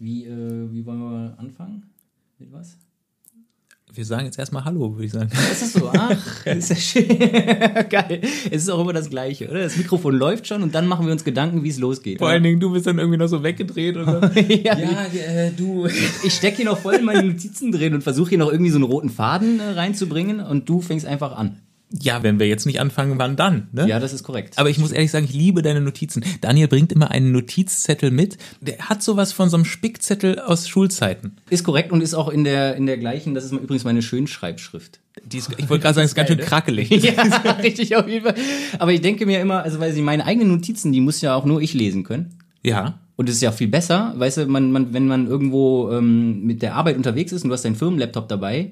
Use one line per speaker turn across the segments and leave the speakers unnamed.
Wie, äh, wie wollen wir anfangen? Mit was?
Wir sagen jetzt erstmal Hallo, würde ich sagen.
Ist das so? Ach, das ist ja schön. Geil. Es ist auch immer das Gleiche, oder? Das Mikrofon läuft schon und dann machen wir uns Gedanken, wie es losgeht.
Vor allen Dingen, du bist dann irgendwie noch so weggedreht oder?
ja, äh, du. Ich stecke hier noch voll in meine Notizen drin und versuche hier noch irgendwie so einen roten Faden äh, reinzubringen und du fängst einfach an.
Ja, wenn wir jetzt nicht anfangen, wann dann? Ne?
Ja, das ist korrekt.
Aber ich muss ehrlich sagen, ich liebe deine Notizen. Daniel bringt immer einen Notizzettel mit. Der hat sowas von so einem Spickzettel aus Schulzeiten.
Ist korrekt und ist auch in der, in der gleichen, das ist übrigens meine Schönschreibschrift.
Die ist, ich wollte gerade sagen, es ist ganz schön krackelig.
ja, richtig auf jeden Fall. Aber ich denke mir immer, also weil sie meine eigenen Notizen, die muss ja auch nur ich lesen können.
Ja.
Und es ist ja viel besser, weißt du, man, man, wenn man irgendwo ähm, mit der Arbeit unterwegs ist und du hast deinen Firmenlaptop dabei,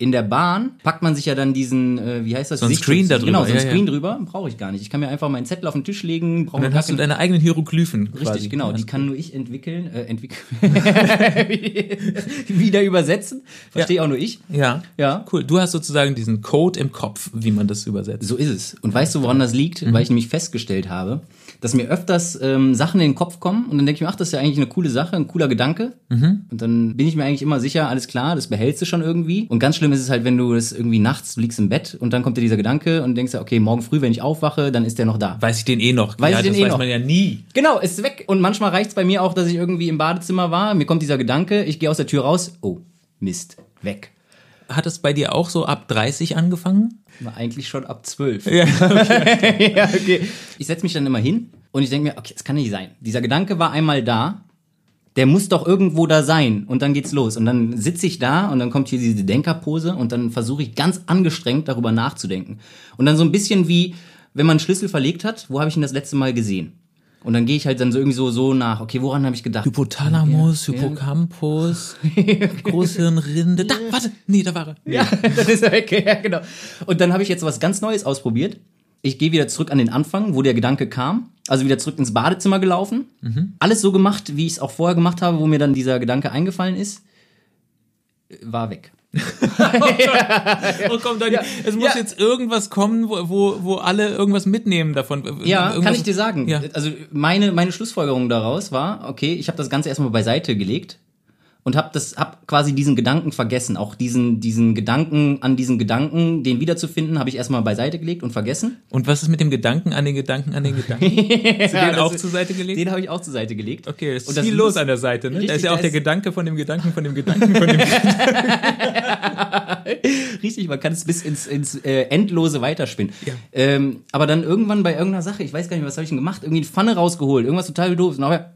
in der Bahn packt man sich ja dann diesen, äh, wie heißt das?
So ein Screen da drüber.
Genau, so ein
Ja, ja.
Screen drüber. Brauche ich gar nicht. Ich kann mir einfach meinen Zettel auf den Tisch legen. brauche
Und dann hast du deine eigenen Hieroglyphen.
Richtig,
quasi.
genau.
Ja,
Die kann nur ich entwickeln, äh, entwickeln. wieder übersetzen. Verstehe auch nur ich.
Ja.
Ja.
Cool. Du hast sozusagen diesen Code im Kopf, wie man das übersetzt.
So ist es. Und weißt du, woran das liegt?
Mhm.
Weil ich nämlich festgestellt habe, dass mir öfters ähm, Sachen in den Kopf kommen und dann denke ich mir, ach, das ist ja eigentlich eine coole Sache, ein cooler Gedanke.
Mhm.
Und dann bin ich mir eigentlich immer sicher, alles klar, das behältst du schon irgendwie. Und ganz schlimm ist es halt, wenn du das irgendwie nachts, du liegst im Bett und dann kommt dir dieser Gedanke und denkst, ja, okay, morgen früh, wenn ich aufwache, dann ist der noch da.
Weiß ich den eh noch?
Weiß
ja,
ich den
das
eh
weiß
noch.
man ja nie.
Genau, ist weg. Und manchmal reicht's bei mir auch, dass ich irgendwie im Badezimmer war, mir kommt dieser Gedanke, ich gehe aus der Tür raus, oh, Mist, weg.
Hat es bei dir auch so ab 30 angefangen?
War eigentlich schon ab zwölf.
Ja.
ja, okay. Ich setze mich dann immer hin und ich denke mir, okay, das kann nicht sein. Dieser Gedanke war einmal da, der muss doch irgendwo da sein und dann geht's los. Und dann sitze ich da und dann kommt hier diese Denkerpose und dann versuche ich ganz angestrengt darüber nachzudenken. Und dann so ein bisschen wie, wenn man einen Schlüssel verlegt hat, wo habe ich ihn das letzte Mal gesehen? Und dann gehe ich halt dann so irgendwie so, so nach, okay, woran habe ich gedacht?
Hypothalamus,
Ja, ja.
Hippocampus, Großhirnrinde. Da, warte, nee, da war er.
Ja, dann ist er weg. Ja, genau. Und dann habe ich jetzt was ganz Neues ausprobiert. Ich gehe wieder zurück an den Anfang, wo der Gedanke kam. Also wieder zurück ins Badezimmer gelaufen. Alles so gemacht, wie ich es auch vorher gemacht habe, wo mir dann dieser Gedanke eingefallen ist. War weg.
Oh komm, Dani,
Ja.
es muss
Ja.
jetzt irgendwas kommen, wo, wo, wo alle irgendwas mitnehmen davon.
Ja,
Irgendwas-
kann ich dir sagen.
Ja.
Also meine, meine Schlussfolgerung daraus war, okay, ich habe das Ganze erstmal beiseite gelegt und habe das hab quasi diesen Gedanken vergessen, auch diesen diesen Gedanken an diesen Gedanken, den wiederzufinden, habe ich erstmal beiseite gelegt und vergessen.
Und was ist mit dem Gedanken an den Gedanken an den Gedanken? Hast du den auch
ist-
zur Seite gelegt?
Den habe ich auch zur Seite gelegt.
Okay, es ist
Und das
viel los an der Seite, ne? da
Richtig,
ist ja auch
da
der
ist-
Gedanke von dem Gedanken, von dem Gedanken, von dem
Richtig, man kann es bis ins, ins äh, Endlose weiterspinnen.
Ja.
Ähm, aber dann irgendwann bei irgendeiner Sache, ich weiß gar nicht, was habe ich denn gemacht, irgendwie eine Pfanne rausgeholt, irgendwas total doof. Und nachher,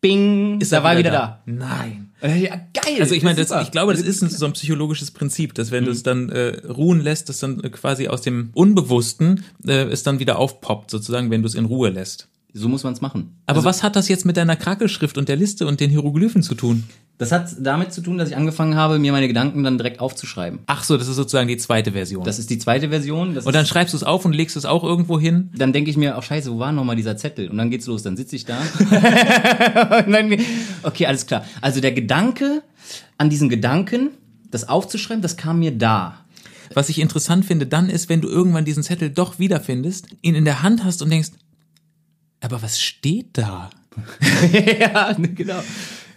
bing,
Ist
da war
wieder
wieder da.
Nein.
Äh, Ja, geil.
Also ich meine, das, ich glaube, das ist so ein psychologisches Prinzip, dass
Mhm.
wenn du es dann äh, ruhen lässt, dass dann äh, quasi aus dem Unbewussten äh, es dann wieder aufpoppt, sozusagen, wenn du es in Ruhe lässt.
So muss man es machen.
Aber was hat das jetzt mit deiner Krakelschrift und der Liste und den Hieroglyphen zu tun?
Das hat damit zu tun, dass ich angefangen habe, mir meine Gedanken dann direkt aufzuschreiben.
Ach so, das ist sozusagen die zweite Version.
Das ist die zweite Version.
Und dann schreibst du es auf und legst es auch irgendwo hin.
dann denke ich mir, oh scheiße, wo war nochmal dieser Zettel? Und dann geht's los, dann sitze ich da. dann, okay, alles klar. Also der Gedanke an diesen Gedanken, das aufzuschreiben, das kam mir da.
Was ich interessant finde dann ist, wenn du irgendwann diesen Zettel doch wiederfindest, ihn in der Hand hast und denkst, aber was steht da?
ja, genau.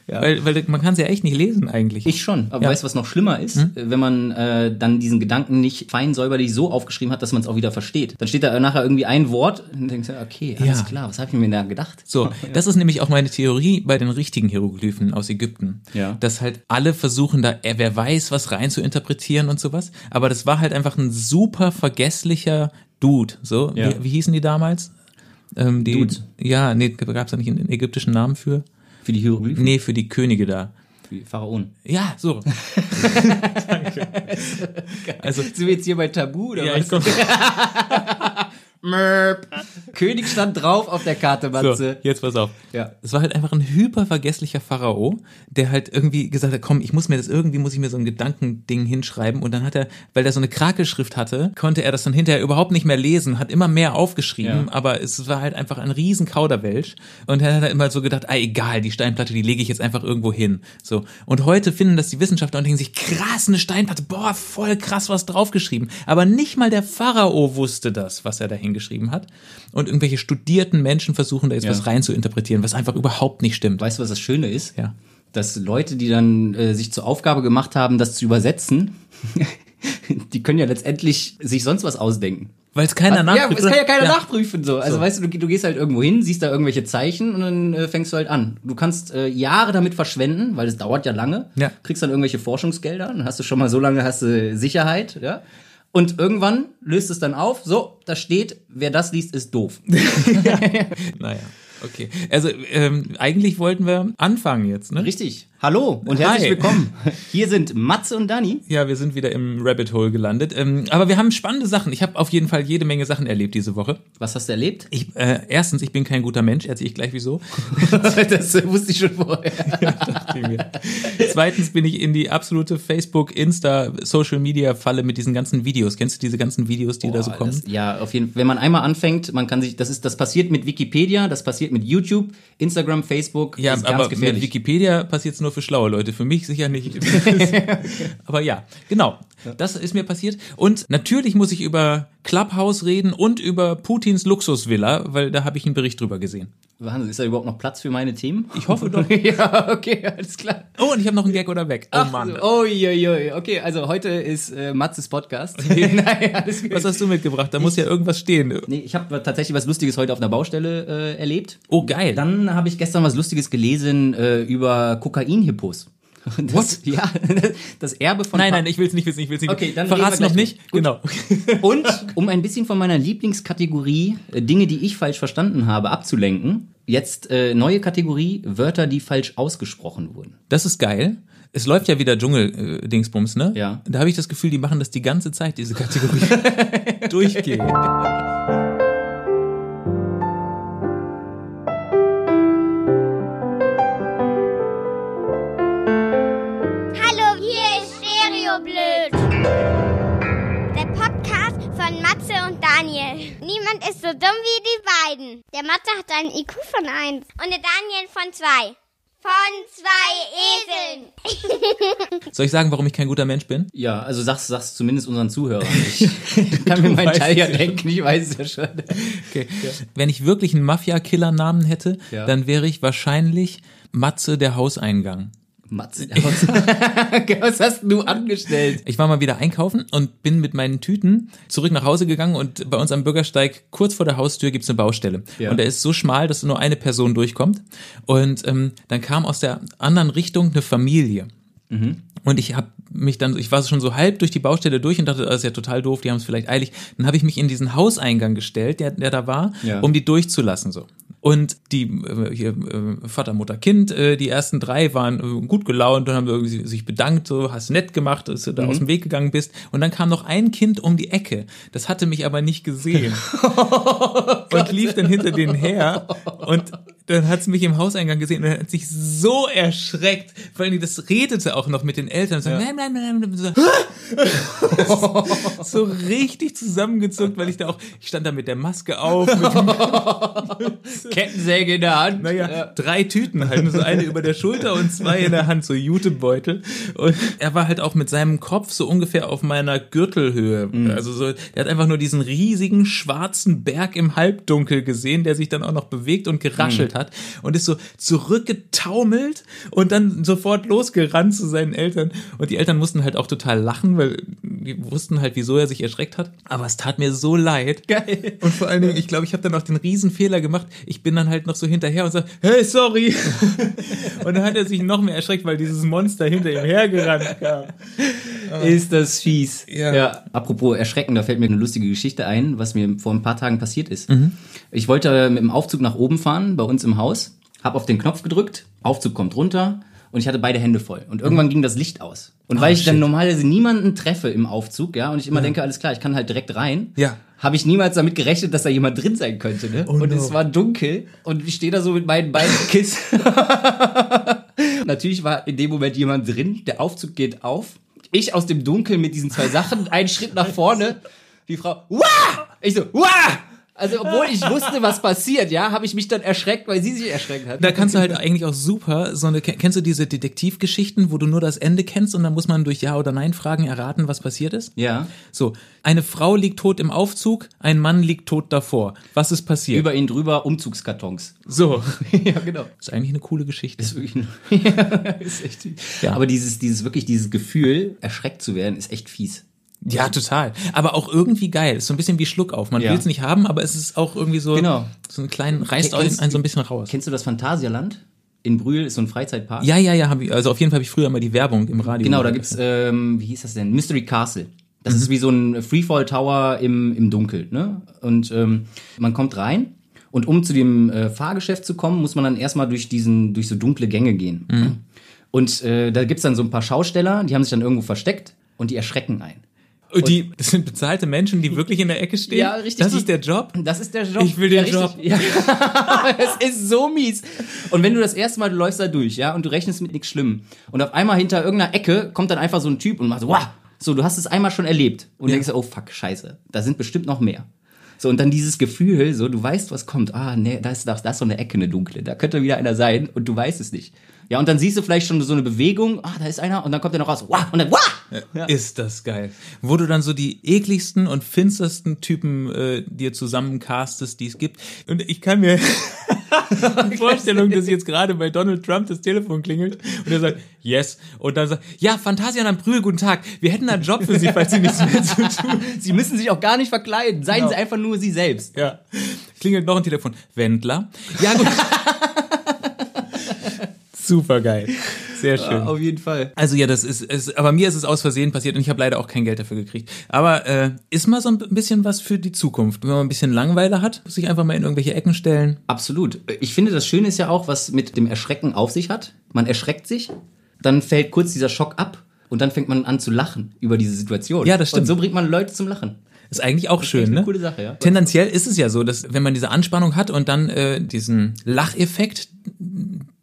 Weil, weil man kann es ja echt nicht lesen eigentlich.
Ich schon. Aber
Ja.
weißt du, was noch schlimmer ist? Äh, Wenn man äh, dann diesen Gedanken nicht fein säuberlich so aufgeschrieben hat, dass man es auch wieder versteht. Dann steht da nachher irgendwie ein Wort und denkst du, okay, alles
Ja.
klar, was habe ich mir da gedacht?
So, das ist nämlich auch meine Theorie bei den richtigen Hieroglyphen aus Ägypten.
Ja.
Dass halt alle versuchen da, äh, wer weiß, was rein zu interpretieren und sowas. Aber das war halt einfach ein super vergesslicher Dude. So,
Ja.
wie, wie hießen die damals? Ähm, die,
Dudes.
Ja, nee, gab es da nicht einen ägyptischen Namen für?
Für die Hieroglyphen,
Nee, für die Könige da.
für die Pharaonen.
Ja, so. Also,
Sind wir jetzt hier bei Tabu oder
ja, ich
was?
komm,
Mörp. König stand drauf auf der Karte,
so,
Matze.
jetzt pass auf.
Ja.
Es war halt einfach ein hypervergesslicher Pharao, der halt irgendwie gesagt hat, komm, ich muss mir das irgendwie, muss ich mir so ein Gedankending hinschreiben. Und dann hat er, weil er so eine Krakelschrift hatte, konnte er das dann hinterher überhaupt nicht mehr lesen, hat immer mehr aufgeschrieben,
Ja.
aber es war halt einfach ein riesen Kauderwelsch. Und er hat immer so gedacht, ah, egal, die Steinplatte, die lege ich jetzt einfach irgendwo hin. So. Und heute finden das die Wissenschaftler und denken sich, krass, eine Steinplatte, boah, voll krass was draufgeschrieben. Aber nicht mal der Pharao wusste das, was er da reingeschrieben hat. Und irgendwelche studierten Menschen versuchen da jetzt
Ja.
was rein zu interpretieren, was einfach überhaupt nicht stimmt.
Weißt du, was das Schöne ist?
Ja.
Dass Leute, die dann äh, sich zur Aufgabe gemacht haben, das zu übersetzen, die können ja letztendlich sich sonst was ausdenken.
Weil es keiner
ja,
nachprüft.
es kann ja keiner
Ja.
nachprüfen so. Also
So.
weißt du, du, du gehst halt irgendwo hin, siehst da irgendwelche Zeichen und dann äh, fängst du halt an. Du kannst äh, Jahre damit verschwenden, weil es dauert ja lange.
Ja.
Kriegst dann irgendwelche Forschungsgelder, dann hast du schon mal so lange hast du Sicherheit, ja. Und irgendwann löst es dann auf, so, da steht, wer das liest, ist doof.
Naja, okay. Also ähm, eigentlich wollten wir anfangen jetzt, ne?
Richtig. Hallo und herzlich
Hi.
willkommen. Hier sind Matze und Dani.
Ja, wir sind wieder im Rabbit Hole gelandet. Ähm, aber wir haben spannende Sachen. Ich habe auf jeden Fall jede Menge Sachen erlebt diese Woche.
Was hast du erlebt?
Ich, äh, erstens, ich bin kein guter Mensch, erzähle ich gleich wieso.
das äh, wusste ich schon vorher.
Zweitens bin ich in die absolute Facebook, Insta, Social Media Falle mit diesen ganzen Videos. Kennst du diese ganzen Videos, die da so
Boah,
kommen?
Das, ja, auf jeden Fall. Wenn man einmal anfängt, man kann sich, das ist, das passiert mit Wikipedia, das passiert mit YouTube, Instagram, Facebook.
ja,
ist ganz
aber
gefährlich.
mit Wikipedia passiert es nur für schlaue Leute. Für mich sicher nicht. aber ja, genau. Das ist mir passiert. Und natürlich muss ich über Clubhouse reden und über Putins Luxusvilla, weil da habe ich einen Bericht drüber gesehen.
Wahnsinn, ist da überhaupt noch Platz für meine Themen?
Ich hoffe doch.
ja, okay, alles klar.
Oh, und ich habe noch einen Gag oder weg. Oh
Ach
Mann.
so, oh, je, je. Okay, also heute ist äh, Matzes Podcast. Nein, alles gut.
Was hast du mitgebracht? Da muss ja irgendwas stehen.
Nee, ich habe tatsächlich was Lustiges heute auf einer Baustelle äh, erlebt.
Oh, geil.
Dann habe ich gestern was Lustiges gelesen äh, über Kokainhippos. Das, Ja, das Erbe von
nein,
Pa-
nein, ich will es nicht wissen, ich will es nicht
Okay, dann
Verrat's noch nicht.
drüber.
Genau.
Und um ein bisschen von meiner Lieblingskategorie äh, Dinge, die ich falsch verstanden habe, abzulenken, jetzt äh, neue Kategorie Wörter, die falsch ausgesprochen wurden.
Das ist geil. Es läuft ja wieder Dschungel-Dingsbums, ne?
Ja.
Da habe ich das Gefühl, die machen das die ganze Zeit, diese Kategorie. Durchgehend.
Niemand ist so dumm wie die beiden. Der Matze hat einen IQ von 1 und der Daniel von 2. Von zwei Eseln.
Soll ich sagen, warum ich kein guter Mensch bin?
Ja, also sag's, sag's zumindest unseren Zuhörern. Ich kann mir meinen Teil ja
ja
denken, ich weiß es ja schon.
Okay. Wenn ich wirklich einen Mafia-Killer-Namen hätte,
Ja.
dann wäre ich wahrscheinlich Matze der Hauseingang.
Matze, was, was hast du angestellt?
Ich war mal wieder einkaufen und bin mit meinen Tüten zurück nach Hause gegangen und bei uns am Bürgersteig kurz vor der Haustür gibt's eine Baustelle.
Ja.
Und der ist so schmal, dass nur eine Person durchkommt. Und ähm, dann kam aus der anderen Richtung eine Familie. Und ich habe mich dann, ich war schon so halb durch die Baustelle durch und dachte, das ist ja total doof, die haben es vielleicht eilig. Dann habe ich mich in diesen Hauseingang gestellt, der, der da war,
Ja.
um die durchzulassen so. Und die äh, hier, äh, Vater, Mutter, Kind, äh, die ersten drei waren äh, gut gelaunt und haben irgendwie sich bedankt, so hast nett gemacht, dass du da aus dem Weg gegangen bist. Und dann kam noch ein Kind um die Ecke. Das hatte mich aber nicht gesehen. und lief dann hinter denen her und dann hat's mich im Hauseingang gesehen und er hat sich so erschreckt, weil die das redete auch noch mit den Eltern und so, nein, nein, nein, nein, so, so richtig zusammengezuckt, weil ich da auch, ich stand da mit der Maske auf,
Kettensäge in der Hand.
naja, drei Tüten halt, so eine über der Schulter und zwei in der Hand, so Jutebeutel. Und er war halt auch mit seinem Kopf so ungefähr auf meiner Gürtelhöhe. Also so, der hat einfach nur diesen riesigen schwarzen Berg im Halbdunkel gesehen, der sich dann auch noch bewegt und geraschelt hat und ist so zurückgetaumelt und dann sofort losgerannt zu seinen Eltern. Und die Eltern mussten halt auch total lachen, weil die wussten halt, wieso er sich erschreckt hat. Aber es tat mir so leid.
Geil.
Und vor allen Dingen, ich glaube, ich habe dann auch den riesen Fehler gemacht. Ich bin dann halt noch so hinterher und sage, hey, sorry. und dann hat er sich noch mehr erschreckt, weil dieses Monster hinter ihm hergerannt kam.
Ist das fies.
Ja.
Apropos erschrecken, da fällt mir eine lustige Geschichte ein, was mir vor ein paar Tagen passiert ist.
Mhm.
Ich wollte mit dem Aufzug nach oben fahren, bei uns im Haus, hab auf den Knopf gedrückt, Aufzug kommt runter und ich hatte beide Hände voll. Und irgendwann ging das Licht aus. Und weil ich dann
Mhm. Shit.
normalerweise niemanden treffe im Aufzug, ja, und ich immer denke, alles klar, ich kann halt direkt rein.
Ja.
Habe ich niemals damit gerechnet, dass da jemand drin sein könnte, ne? und
no.
es war dunkel und ich stehe da so mit meinen beiden Kissen. Natürlich war in dem Moment jemand drin, der Aufzug geht auf. Ich aus dem Dunkeln mit diesen zwei Sachen, einen Schritt nach vorne. Die Frau, Wah! Ich so, Wah! Also, obwohl ich wusste, was passiert, ja, habe ich mich dann erschreckt, weil sie sich erschreckt hat.
Da kannst du halt eigentlich auch super so eine, kennst du diese Detektivgeschichten, wo du nur das Ende kennst und dann muss man durch Ja oder Nein Fragen erraten, was passiert ist?
Ja.
So, eine Frau liegt tot im Aufzug, ein Mann liegt tot davor. Was ist passiert?
Über ihn drüber Umzugskartons.
so.
ja, genau.
ist eigentlich eine coole Geschichte.
ist wirklich ein, ja, ist echt
Ja.
Aber dieses, dieses wirklich, dieses Gefühl, erschreckt zu werden, ist echt fies.
Ja, total. Aber auch irgendwie geil. Ist so ein bisschen wie Schluck auf. Man
Ja.
will es nicht haben, aber es ist auch irgendwie so,
Genau.
so einen kleinen, reißt
Kennst-
einen so ein bisschen raus.
Kennst du das Phantasialand? In Brühl ist so ein Freizeitpark.
Ja, ja, ja, hab ich, also auf jeden Fall habe ich früher immer die Werbung im Radio.
Genau, da gibt's, ähm, wie hieß das denn? Mystery Castle. Das ist wie so ein Freefall Tower im, im Dunkel, ne? Und ähm, man kommt rein und um zu dem äh, Fahrgeschäft zu kommen, muss man dann erstmal durch diesen, durch so dunkle Gänge gehen. Und äh, da gibt's dann so ein paar Schausteller, die haben sich dann irgendwo versteckt und die erschrecken einen.
Und die, das sind bezahlte Menschen, die wirklich in der Ecke stehen.
Ja, richtig.
Das
Die-
ist der Job.
Das ist der Job.
Ich will den
richtig.
Job.
Ja. es ist so mies. Und wenn du das erste Mal, du läufst da durch, ja, und du rechnest mit nichts Schlimm. Und auf einmal hinter irgendeiner Ecke kommt dann einfach so ein Typ und macht so, wow. So, du hast es einmal schon erlebt. Und denkst, oh fuck, scheiße. Da sind bestimmt noch mehr. So, und dann dieses Gefühl, so, du weißt, was kommt. Ah, nee, da ist, da ist so eine Ecke, eine dunkle. Da könnte wieder einer sein und du weißt es nicht. Ja, und dann siehst du vielleicht schon so eine Bewegung. Ah, da ist einer. Und dann kommt er noch raus. Wow. Und dann, wow. Ja.
Ist das geil. Wo du dann so die ekligsten und finstersten Typen äh, dir zusammencastest, die es gibt. Und ich kann mir die Vorstellung, dass jetzt gerade bei Donald Trump das Telefon klingelt und er sagt, yes. Und dann sagt, ja, Phantasialand Brühl, guten Tag. Wir hätten einen Job für Sie, falls Sie nichts mehr zu tun.
Sie müssen sich auch gar nicht verkleiden. Seien
Genau.
sie einfach nur sie selbst.
Ja. Klingelt noch ein Telefon. Wendler. Ja, gut. Super geil. Sehr schön.
Auf jeden Fall.
Also ja, das ist, ist, aber mir ist es aus Versehen passiert und ich habe leider auch kein Geld dafür gekriegt. Aber äh, ist mal so ein bisschen was für die Zukunft. Wenn man ein bisschen Langeweile hat, sich einfach mal in irgendwelche Ecken stellen.
Absolut. Ich finde, das Schöne ist ja auch, was mit dem Erschrecken auf sich hat. Man erschreckt sich, dann fällt kurz dieser Schock ab und dann fängt man an zu lachen über diese Situation.
Ja, das stimmt.
Und so bringt man Leute zum Lachen.
Ist eigentlich auch schön,
echt eine
ne?
coole Sache, ja.
Tendenziell ist es ja so, dass wenn man diese Anspannung hat und dann äh, diesen Lacheffekt,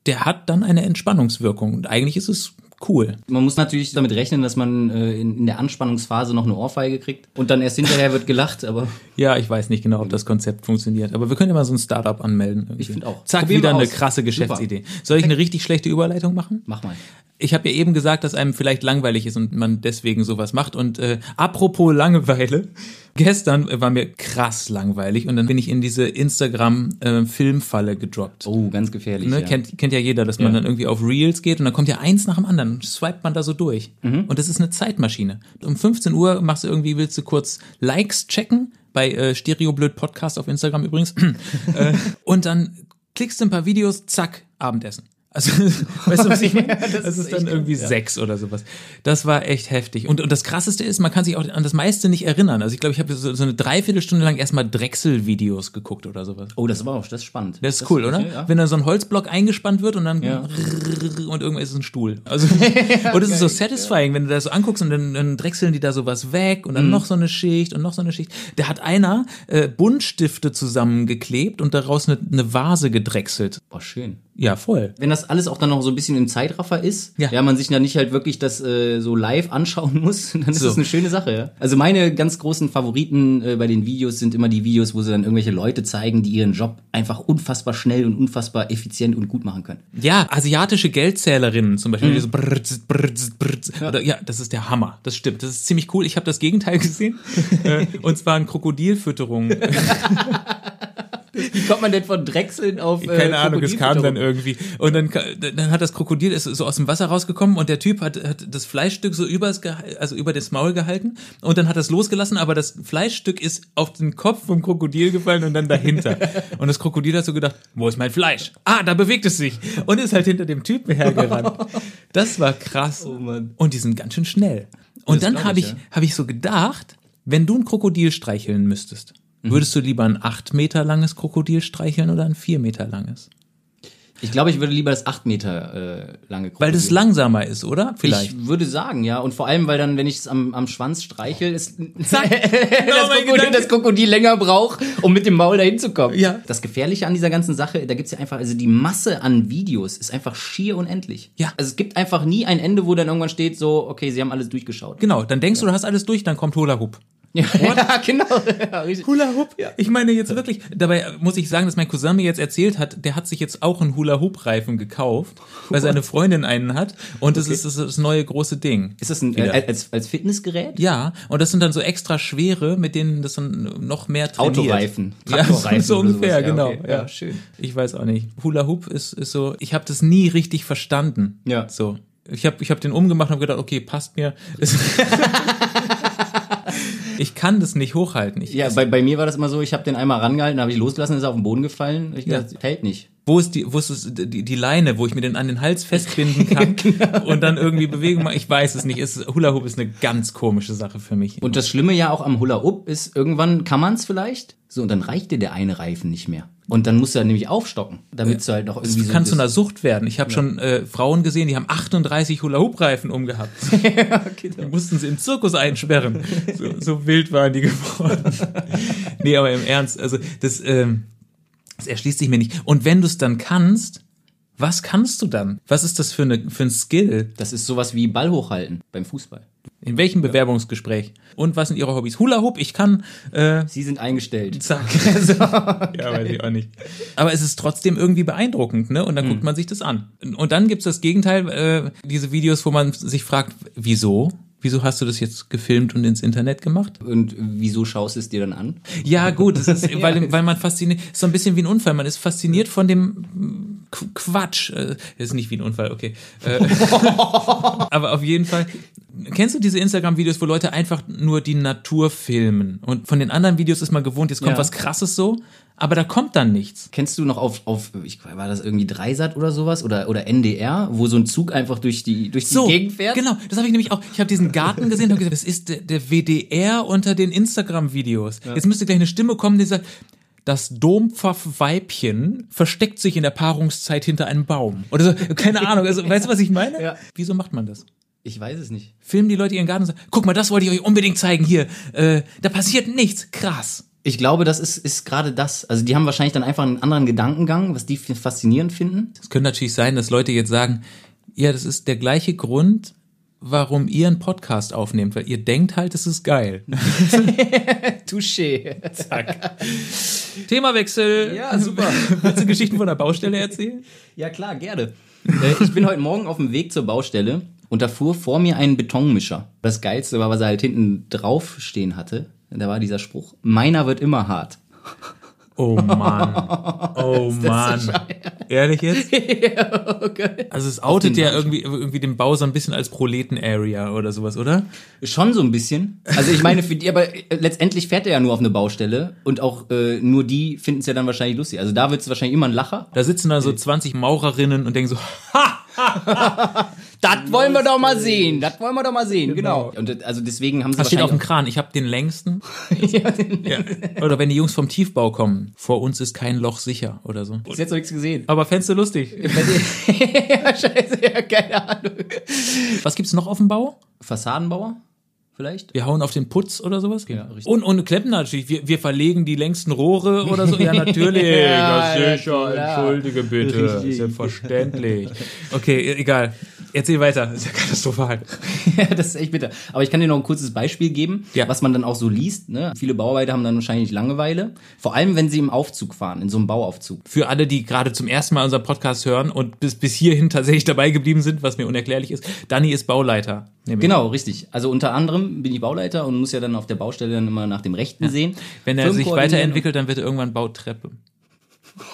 der hat dann eine Entspannungswirkung. Und eigentlich ist es cool.
Man muss natürlich damit rechnen, dass man äh, in, in der Anspannungsphase noch eine Ohrfeige kriegt und dann erst hinterher wird gelacht, aber
Ja, ich weiß nicht genau, ob das Konzept funktioniert, aber wir können ja mal so ein Startup anmelden. irgendwie.
Ich find auch.
Zack,
Probieren
wieder eine
aus.
krasse
Super.
Geschäftsidee. Soll ich eine richtig schlechte Überleitung machen?
mach mal.
Ich habe ja eben gesagt, dass einem vielleicht langweilig ist und man deswegen sowas macht. Und äh, apropos Langeweile, gestern äh, war mir krass langweilig und dann bin ich in diese Instagram-Filmfalle gedroppt.
Oh, ganz gefährlich.
Ne,
ja.
kennt, kennt ja jeder, dass man
Ja.
dann irgendwie auf Reels geht und dann kommt ja eins nach dem anderen und swipet man da so durch.
Mhm.
Und das ist eine Zeitmaschine. Um 15 Uhr machst du irgendwie, willst du kurz Likes checken, bei äh, Stereoblöd Podcast auf Instagram übrigens. äh, und dann klickst du ein paar Videos, zack, Abendessen. Also, weißt du, was ich meine? das, ist dann
echt
irgendwie
krass, ja.
sechs oder sowas. Das war echt heftig. Und, und das Krasseste ist, man kann sich auch an das meiste nicht erinnern. Also ich glaube, ich habe so, so eine Dreiviertelstunde lang erstmal Drechsel-Videos geguckt oder sowas.
Oh, das war auch, das ist spannend.
Das ist cool, oder?
Ja.
Wenn da so ein Holzblock eingespannt wird und dann
Ja.
und irgendwann ist es ein Stuhl. Also und es ist so satisfying, wenn du das so anguckst und dann, dann drechseln die da sowas weg und dann
Mhm.
noch so eine Schicht und noch so eine Schicht. Da hat einer äh, Buntstifte zusammengeklebt und daraus eine, eine Vase gedrechselt.
Oh, schön.
Ja, voll.
Wenn das alles auch dann noch so ein bisschen im Zeitraffer ist,
Ja.
ja, man sich ja nicht halt wirklich das äh, so live anschauen muss, dann ist
So.
das eine schöne Sache, ja. Also meine ganz großen Favoriten äh, bei den Videos sind immer die Videos, wo sie dann irgendwelche Leute zeigen, die ihren Job einfach unfassbar schnell und unfassbar effizient und gut machen können.
Ja, asiatische Geldzählerinnen zum
Mhm.
Beispiel. Die so brrz, brrz, brrz. Ja. Oder, ja, das ist der Hammer. Das stimmt. Das ist ziemlich cool. Ich habe das Gegenteil gesehen. äh, und zwar eine Krokodilfütterung.
Wie kommt man denn von Drechseln auf äh,
Keine Ahnung, es kam dann irgendwie. Und dann, dann hat das Krokodil ist so aus dem Wasser rausgekommen und der Typ hat, hat das Fleischstück so übers, also über das Maul gehalten und dann hat er es losgelassen, aber das Fleischstück ist auf den Kopf vom Krokodil gefallen und dann dahinter. und das Krokodil hat so gedacht, wo ist mein Fleisch? Ah, da bewegt es sich. Und ist halt hinter dem Typen hergerannt. Das war krass.
Oh Mann.
Und die sind ganz schön schnell. Und
Das
dann habe
ich,
ich,
ja.
hab ich so gedacht, wenn du ein Krokodil streicheln müsstest,
Mhm.
würdest du lieber ein acht Meter langes Krokodil streicheln oder ein vier Meter langes?
Ich glaube, ich würde lieber das 8 Meter äh, lange Krokodil.
Weil das langsamer ist, oder? Vielleicht.
Ich würde sagen, ja. Und vor allem, weil dann, wenn ich es am, am Schwanz streichel, ist
Zack.
das,
Genau
Krokodil, das Krokodil länger braucht, um mit dem Maul dahin zu kommen.
Ja.
Das Gefährliche an dieser ganzen Sache, da gibt's ja einfach, also die Masse an Videos ist einfach schier unendlich.
Ja.
Also es gibt einfach nie ein Ende, wo dann irgendwann steht, so, okay, sie haben alles durchgeschaut.
Genau, dann denkst du, du hast alles durch, dann kommt Hula Hoop.
Ja, genau. Ja, richtig.
Hula Hoop? Ich meine jetzt wirklich, dabei muss ich sagen, dass mein Cousin mir jetzt erzählt hat, der hat sich jetzt auch einen Hula Hoop Reifen gekauft, weil seine Freundin einen hat und das ist das, ist das neue große Ding.
Ist das ein,
Wieder.
äh, als, als Fitnessgerät?
Ja, und das sind dann so extra schwere, mit denen das dann noch mehr trainiert.
Autoreifen.
Ja,
Traktorreifen
so
oder
ungefähr,
sowas. Ja,
genau.
okay.
Ja,
Ja, schön.
Ich weiß auch nicht. Hula Hoop ist, ist so, ich habe das nie richtig verstanden.
Ja.
So. Ich habe ich hab den umgemacht und hab gedacht, okay, passt mir. Ich kann das nicht hochhalten. Ich,
Ja, bei, bei mir war das immer so, ich habe den einmal rangehalten, habe ich losgelassen, ist er auf den Boden gefallen. Ich
Ja.
dachte, hält nicht.
Wo ist die, wo ist die, die Leine, wo ich mir den an den Hals festbinden kann
Genau.
und dann irgendwie Bewegung machen? Ich weiß es nicht. Es, Hula Hoop ist eine ganz komische Sache für mich.
Und das Schlimme ja auch am Hula Hoop ist, irgendwann kann man es vielleicht, so, und dann reicht dir der eine Reifen nicht mehr. Und dann musst du ja nämlich aufstocken, damit du halt noch irgendwie
Das
so...
kann zu einer Sucht werden. Ich habe schon äh, Frauen gesehen, die haben 38 Hula-Hoop-Reifen umgehabt. Die mussten sie im Zirkus einsperren. So, so wild waren die geworden. nee, aber im Ernst, also das, ähm, das erschließt sich mir nicht. Und wenn du es dann kannst, was kannst du dann? Was ist das für, eine, für ein Skill?
Das ist sowas wie Ball hochhalten beim Fußball.
In welchem Bewerbungsgespräch? Und was sind ihre Hobbys? Hula Hoop, ich kann, äh,
Sie sind eingestellt.
zack. ja, weiß ich auch nicht. Aber es ist trotzdem irgendwie beeindruckend, ne? Und dann guckt man sich das an. Und dann gibt's das Gegenteil, äh, diese Videos, wo man sich fragt, wieso? Wieso hast du das jetzt gefilmt und ins Internet gemacht?
Und wieso schaust du es dir dann an?
Ja, gut, es ist, weil, weil man fasziniert, ist so ein bisschen wie ein Unfall. Man ist fasziniert von dem Qu- Quatsch. Äh, ist nicht wie ein Unfall, okay. Äh, aber auf jeden Fall. Kennst du diese Instagram-Videos, wo Leute einfach nur die Natur filmen? Und von den anderen Videos ist man gewohnt, jetzt kommt
Ja.
was krasses so, aber da kommt dann nichts.
Kennst du noch auf, auf ich, war das irgendwie Dreisat oder sowas? Oder, oder NDR, wo so ein Zug einfach durch die, durch die
So,
Gegend fährt?
genau, das habe ich nämlich auch. Ich habe diesen Garten gesehen und habe gesagt, das ist der, der WDR unter den Instagram-Videos. Jetzt müsste gleich eine Stimme kommen, die sagt, das Dompfaff-Weibchen versteckt sich in der Paarungszeit hinter einem Baum. Oder so, keine Ahnung. Also, weißt du, was ich meine?
Ja.
Wieso macht man das?
Ich weiß es nicht.
Filmen die Leute ihren Garten und sagen, guck mal, das wollte ich euch unbedingt zeigen hier. Äh, da passiert nichts. Krass.
Ich glaube, das ist, ist gerade das. Also die haben wahrscheinlich dann einfach einen anderen Gedankengang, was die faszinierend finden.
Es könnte natürlich sein, dass Leute jetzt sagen, ja, das ist der gleiche Grund, warum ihr einen Podcast aufnehmt, weil ihr denkt halt, es ist geil.
Touché.
Themawechsel.
Ja, super.
Willst du Geschichten von der Baustelle erzählen?
Ja, klar, gerne. Äh, ich bin heute Morgen auf dem Weg zur Baustelle und da fuhr vor mir ein Betonmischer. Das Geilste war, was er halt hinten drauf stehen hatte. Da war dieser Spruch, meiner wird immer hart.
Oh Mann. Oh Mann. Ehrlich jetzt? Also es outet ja irgendwie, irgendwie den Bau so ein bisschen als Proleten-Area oder sowas, oder?
Schon so ein bisschen. Also ich meine, für die, aber äh, letztendlich fährt er ja nur auf eine Baustelle und auch äh, nur die finden es ja dann wahrscheinlich lustig. Also da wird es wahrscheinlich immer ein Lacher.
Da sitzen da so 20 Maurerinnen und denken so, ha!
Das wollen wir doch mal sehen. Das wollen wir doch mal sehen, genau. Und äh, also deswegen haben sie
Das steht auf dem Kran, ich habe den längsten.
ja, den,
Ja. Oder wenn die Jungs vom Tiefbau kommen, vor uns ist kein Loch sicher oder so.
Bis jetzt noch nichts gesehen.
Aber fändest du lustig?
ja, scheiße, ja, keine Ahnung.
Was gibt's noch auf dem Bau?
Fassadenbauer? Vielleicht?
Wir hauen auf den Putz oder sowas?
Ja, richtig.
Und, und Kleppen natürlich. Wir, wir verlegen die längsten Rohre oder so. Ja, natürlich.
Ja,
ja, sicher.
ja.
Entschuldige bitte.
Richtig.
Selbstverständlich. Okay, e- egal. Erzähl weiter. Das ist ja katastrophal.
Ja, das ist echt bitter. Aber ich kann dir noch ein kurzes Beispiel geben,
Ja.
was man dann auch so liest. Ne? Viele Bauarbeiter haben dann wahrscheinlich Langeweile. Vor allem, wenn sie im Aufzug fahren, in so einem Bauaufzug.
Für alle, die gerade zum ersten Mal unseren Podcast hören und bis, bis hierhin tatsächlich dabei geblieben sind, was mir unerklärlich ist, Dani ist Bauleiter.
Genau, richtig. Also unter anderem bin ich Bauleiter und muss ja dann auf der Baustelle dann immer nach dem Rechten sehen.
Wenn er sich weiterentwickelt, dann wird er irgendwann Bautreppe.
koordinieren.
gerade so in den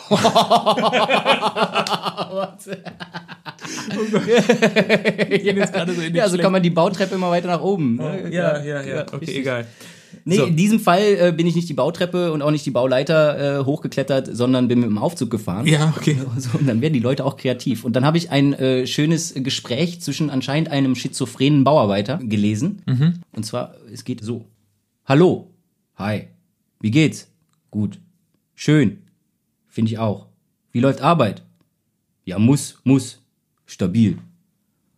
ja, so
Schleck-
kann man die Bautreppe immer weiter nach oben. ne?
Ja, ja, ja. Okay,
richtig.
egal.
Nee,
So.
in diesem Fall äh, bin ich nicht die Bautreppe und auch nicht die Bauleiter äh, hochgeklettert, sondern bin mit dem Aufzug gefahren.
Ja, okay.
So, und dann werden die Leute auch kreativ. Und dann habe ich ein äh, schönes Gespräch zwischen anscheinend einem schizophrenen Bauarbeiter gelesen. Und zwar, es geht so. Hallo. Hi. Wie geht's? Gut. Schön. Finde ich auch. Wie läuft Arbeit? Ja, muss, muss. Stabil.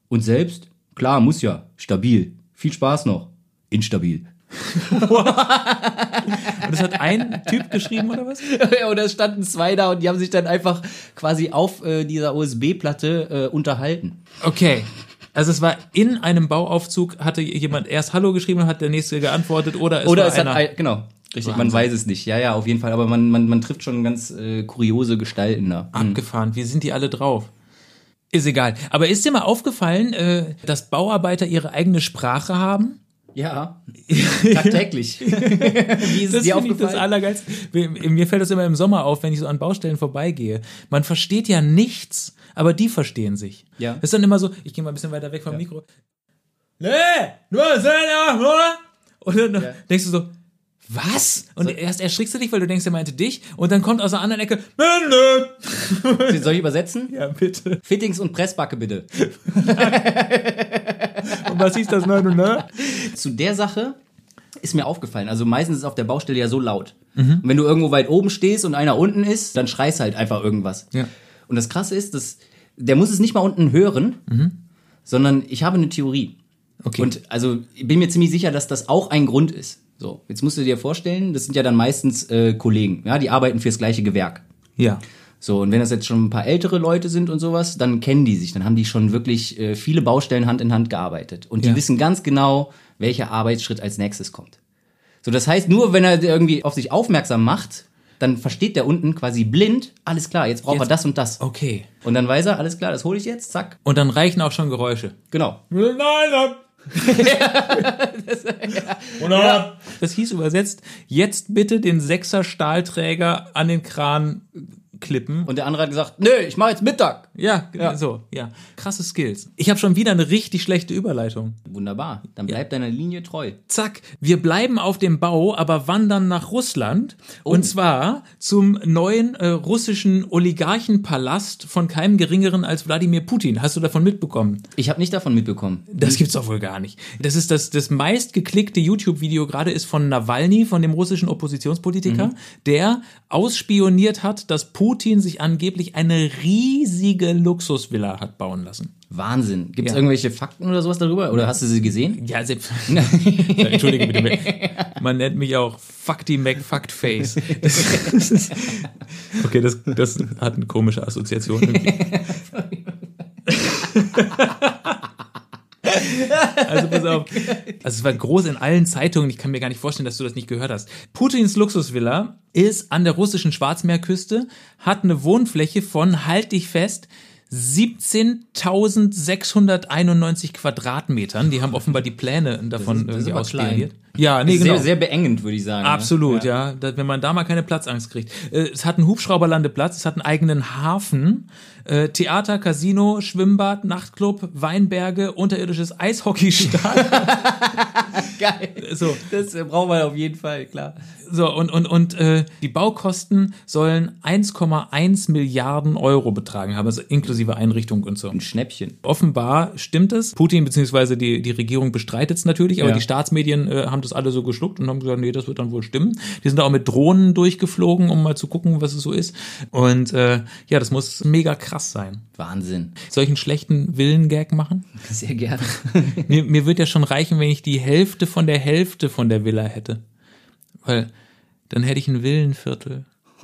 Und selbst? Klar, muss ja. Stabil. Viel Spaß noch. Instabil.
Und das hat ein Typ geschrieben oder was?
Ja, und es standen zwei da und die haben sich dann einfach quasi auf äh, dieser USB-Platte äh, unterhalten.
Okay. Also es war in einem Bauaufzug, hatte jemand erst Hallo geschrieben und hat der nächste geantwortet oder es
Oder
war
es hat,
einer,
ein- genau, richtig, man
Wahnsinn.
weiß es nicht. Ja, ja, auf jeden Fall, aber man, man, man trifft schon ganz äh, kuriose Gestalten da. Mhm.
abgefahren. Wie sind die alle drauf? Ist egal. Aber ist dir mal aufgefallen, äh, dass Bauarbeiter ihre eigene Sprache haben?
Ja, tagtäglich. Wie ist
Das
dir
ich das
aufgefallen?
Allergeilste. Mir mir fällt das immer im Sommer auf, wenn ich so an Baustellen vorbeigehe. Man versteht ja nichts, aber die verstehen sich.
Ja.
Das ist dann immer so, ich gehe mal ein bisschen weiter weg vom Mikro. Nee, nur Sender, oder? Und dann
Ja.
denkst du so, was? Und erst erschrickst du dich, weil du denkst, er meinte dich. Und dann kommt aus der anderen Ecke, nö, nö.
Soll ich übersetzen?
Ja, bitte.
Fittings und Pressbacke bitte.
Und was ist das, nö, nö, nö?
Zu der Sache ist mir aufgefallen. Also meistens ist auf der Baustelle ja so laut.
Mhm.
Und wenn du irgendwo weit oben stehst und einer unten ist, dann schreist halt einfach irgendwas.
Ja.
Und das Krasse ist, dass der muss es nicht mal unten hören, sondern ich habe eine Theorie.
Mhm. Okay.
Und also ich bin mir ziemlich sicher, dass das auch ein Grund ist. So, jetzt musst du dir vorstellen, das sind ja dann meistens äh, Kollegen, ja, die arbeiten fürs gleiche Gewerk.
ja.
So, und wenn das jetzt schon ein paar ältere Leute sind und sowas, dann kennen die sich. Dann haben die schon wirklich äh, viele Baustellen Hand in Hand gearbeitet. Und die
Ja.
wissen ganz genau, welcher Arbeitsschritt als nächstes kommt. So, das heißt, nur wenn er irgendwie auf sich aufmerksam macht, dann versteht der unten quasi blind, alles klar, jetzt braucht er
Jetzt-
das und das.
Okay.
Und dann weiß er, alles klar, das hole ich jetzt, zack.
Und dann reichen auch schon Geräusche.
Genau.
Nein, nein. Das hieß übersetzt, jetzt bitte den Sechser Stahlträger an den Kran klippen.
Und der andere hat gesagt, nö, ich mache jetzt Mittag.
ja,
Ja.
so, ja. Krasse Skills. Ich habe schon wieder eine richtig schlechte Überleitung.
Wunderbar. Dann bleib deiner Linie treu.
Zack, wir bleiben auf dem Bau, aber wandern nach Russland. Und zwar zum neuen äh, russischen Oligarchenpalast von keinem geringeren als Wladimir Putin. Hast du davon mitbekommen?
Ich habe nicht davon mitbekommen.
Das gibt's doch wohl gar nicht. Das ist das, das meistgeklickte YouTube-Video gerade ist von Nawalny, von dem russischen Oppositionspolitiker, der ausspioniert hat, dass Putin sich angeblich eine riesige Luxusvilla hat bauen lassen.
Wahnsinn. Gibt es
Ja.
irgendwelche Fakten oder sowas darüber? Oder hast du sie gesehen?
Ja, selbst. Entschuldige bitte. Man nennt mich auch McFuckface. Das, das ist, okay, das, das hat eine komische Assoziation. Also pass auf. Also es war groß in allen Zeitungen. Ich kann mir gar nicht vorstellen, dass du das nicht gehört hast. Putins Luxusvilla ist an der russischen Schwarzmeerküste, hat eine Wohnfläche von, halt dich fest, 17.691 Quadratmetern. Die haben offenbar die Pläne davon
Das ist- das
irgendwie ausspioniert. Ja, nee,
sehr,
genau.
sehr beengend, würde ich sagen. ne?
Absolut, ja. Da, wenn man da mal keine Platzangst kriegt. Äh, es hat einen Hubschrauberlandeplatz, es hat einen eigenen Hafen, äh, Theater, Casino, Schwimmbad, Nachtclub, Weinberge, unterirdisches Eishockeystadion.
Geil.
so,
Das äh, brauchen wir auf jeden Fall, klar.
So und und und äh, die Baukosten sollen 1,1 Milliarden Euro betragen haben, also inklusive Einrichtung und so.
Ein Schnäppchen.
Offenbar stimmt es. Putin bzw. die, die Regierung bestreitet es natürlich, aber
Ja.
die Staatsmedien äh, haben das alle so geschluckt und haben gesagt, nee, das wird dann wohl stimmen. Die sind auch mit Drohnen durchgeflogen, um mal zu gucken, was es so ist. Und äh, ja, das muss mega krass sein.
Wahnsinn.
Soll ich einen schlechten Villengag machen?
Sehr gerne.
mir, mir wird ja schon reichen, wenn ich die Hälfte von der Hälfte von der Villa hätte. Weil dann hätte ich ein Villenviertel.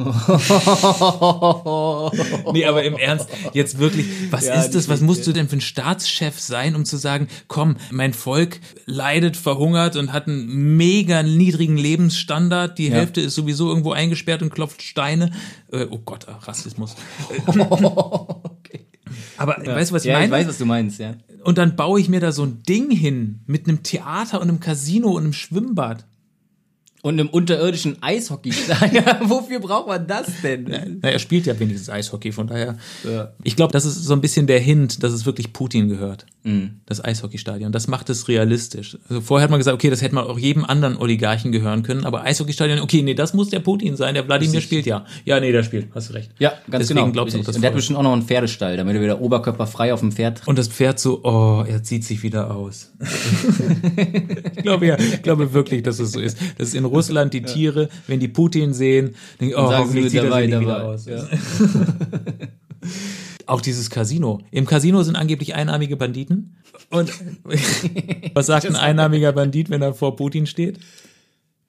nee, aber im Ernst, jetzt wirklich, was
Ja,
ist das? Was musst du denn für ein Staatschef sein, um zu sagen, komm, mein Volk leidet, verhungert und hat einen mega niedrigen Lebensstandard. Die Hälfte ist sowieso irgendwo eingesperrt und klopft Steine. Äh, oh Gott, ah, Rassismus.
okay.
Aber weißt du, was ich
ja,
meine?
ich weiß, was du meinst, ja.
Und dann baue ich mir da so ein Ding hin mit einem Theater und einem Casino und einem Schwimmbad.
Und im unterirdischen Eishockeystadion. Wofür braucht man das denn?
Na, er spielt ja wenigstens Eishockey, von daher.
Ja.
Ich glaube, das ist so ein bisschen der Hint, dass es wirklich Putin gehört.
Mhm.
Das Eishockeystadion. Das macht es realistisch. Also vorher hat man gesagt, okay, das hätte man auch jedem anderen Oligarchen gehören können, aber Eishockeystadion, okay, nee, das muss der Putin sein. Der Wladimir spielt ja. Ja, nee, der spielt. Hast du recht.
Ja, ganz
Deswegen
genau.
glaubst du auch das
Und der hat bestimmt auch noch einen Pferdestall, damit er wieder oberkörperfrei auf dem Pferd.
Und das Pferd so, oh, er zieht sich wieder aus. ich glaube ja, ich glaube wirklich, dass es so ist. Dass in Russland die Tiere, wenn die Putin sehen, denken, oh, hoffentlich zieht er
dabei,
nie wieder aus.
Ja.
Auch dieses Casino. Im Casino sind angeblich einarmige Banditen. Und was sagt ein einarmiger Bandit, wenn er vor Putin steht?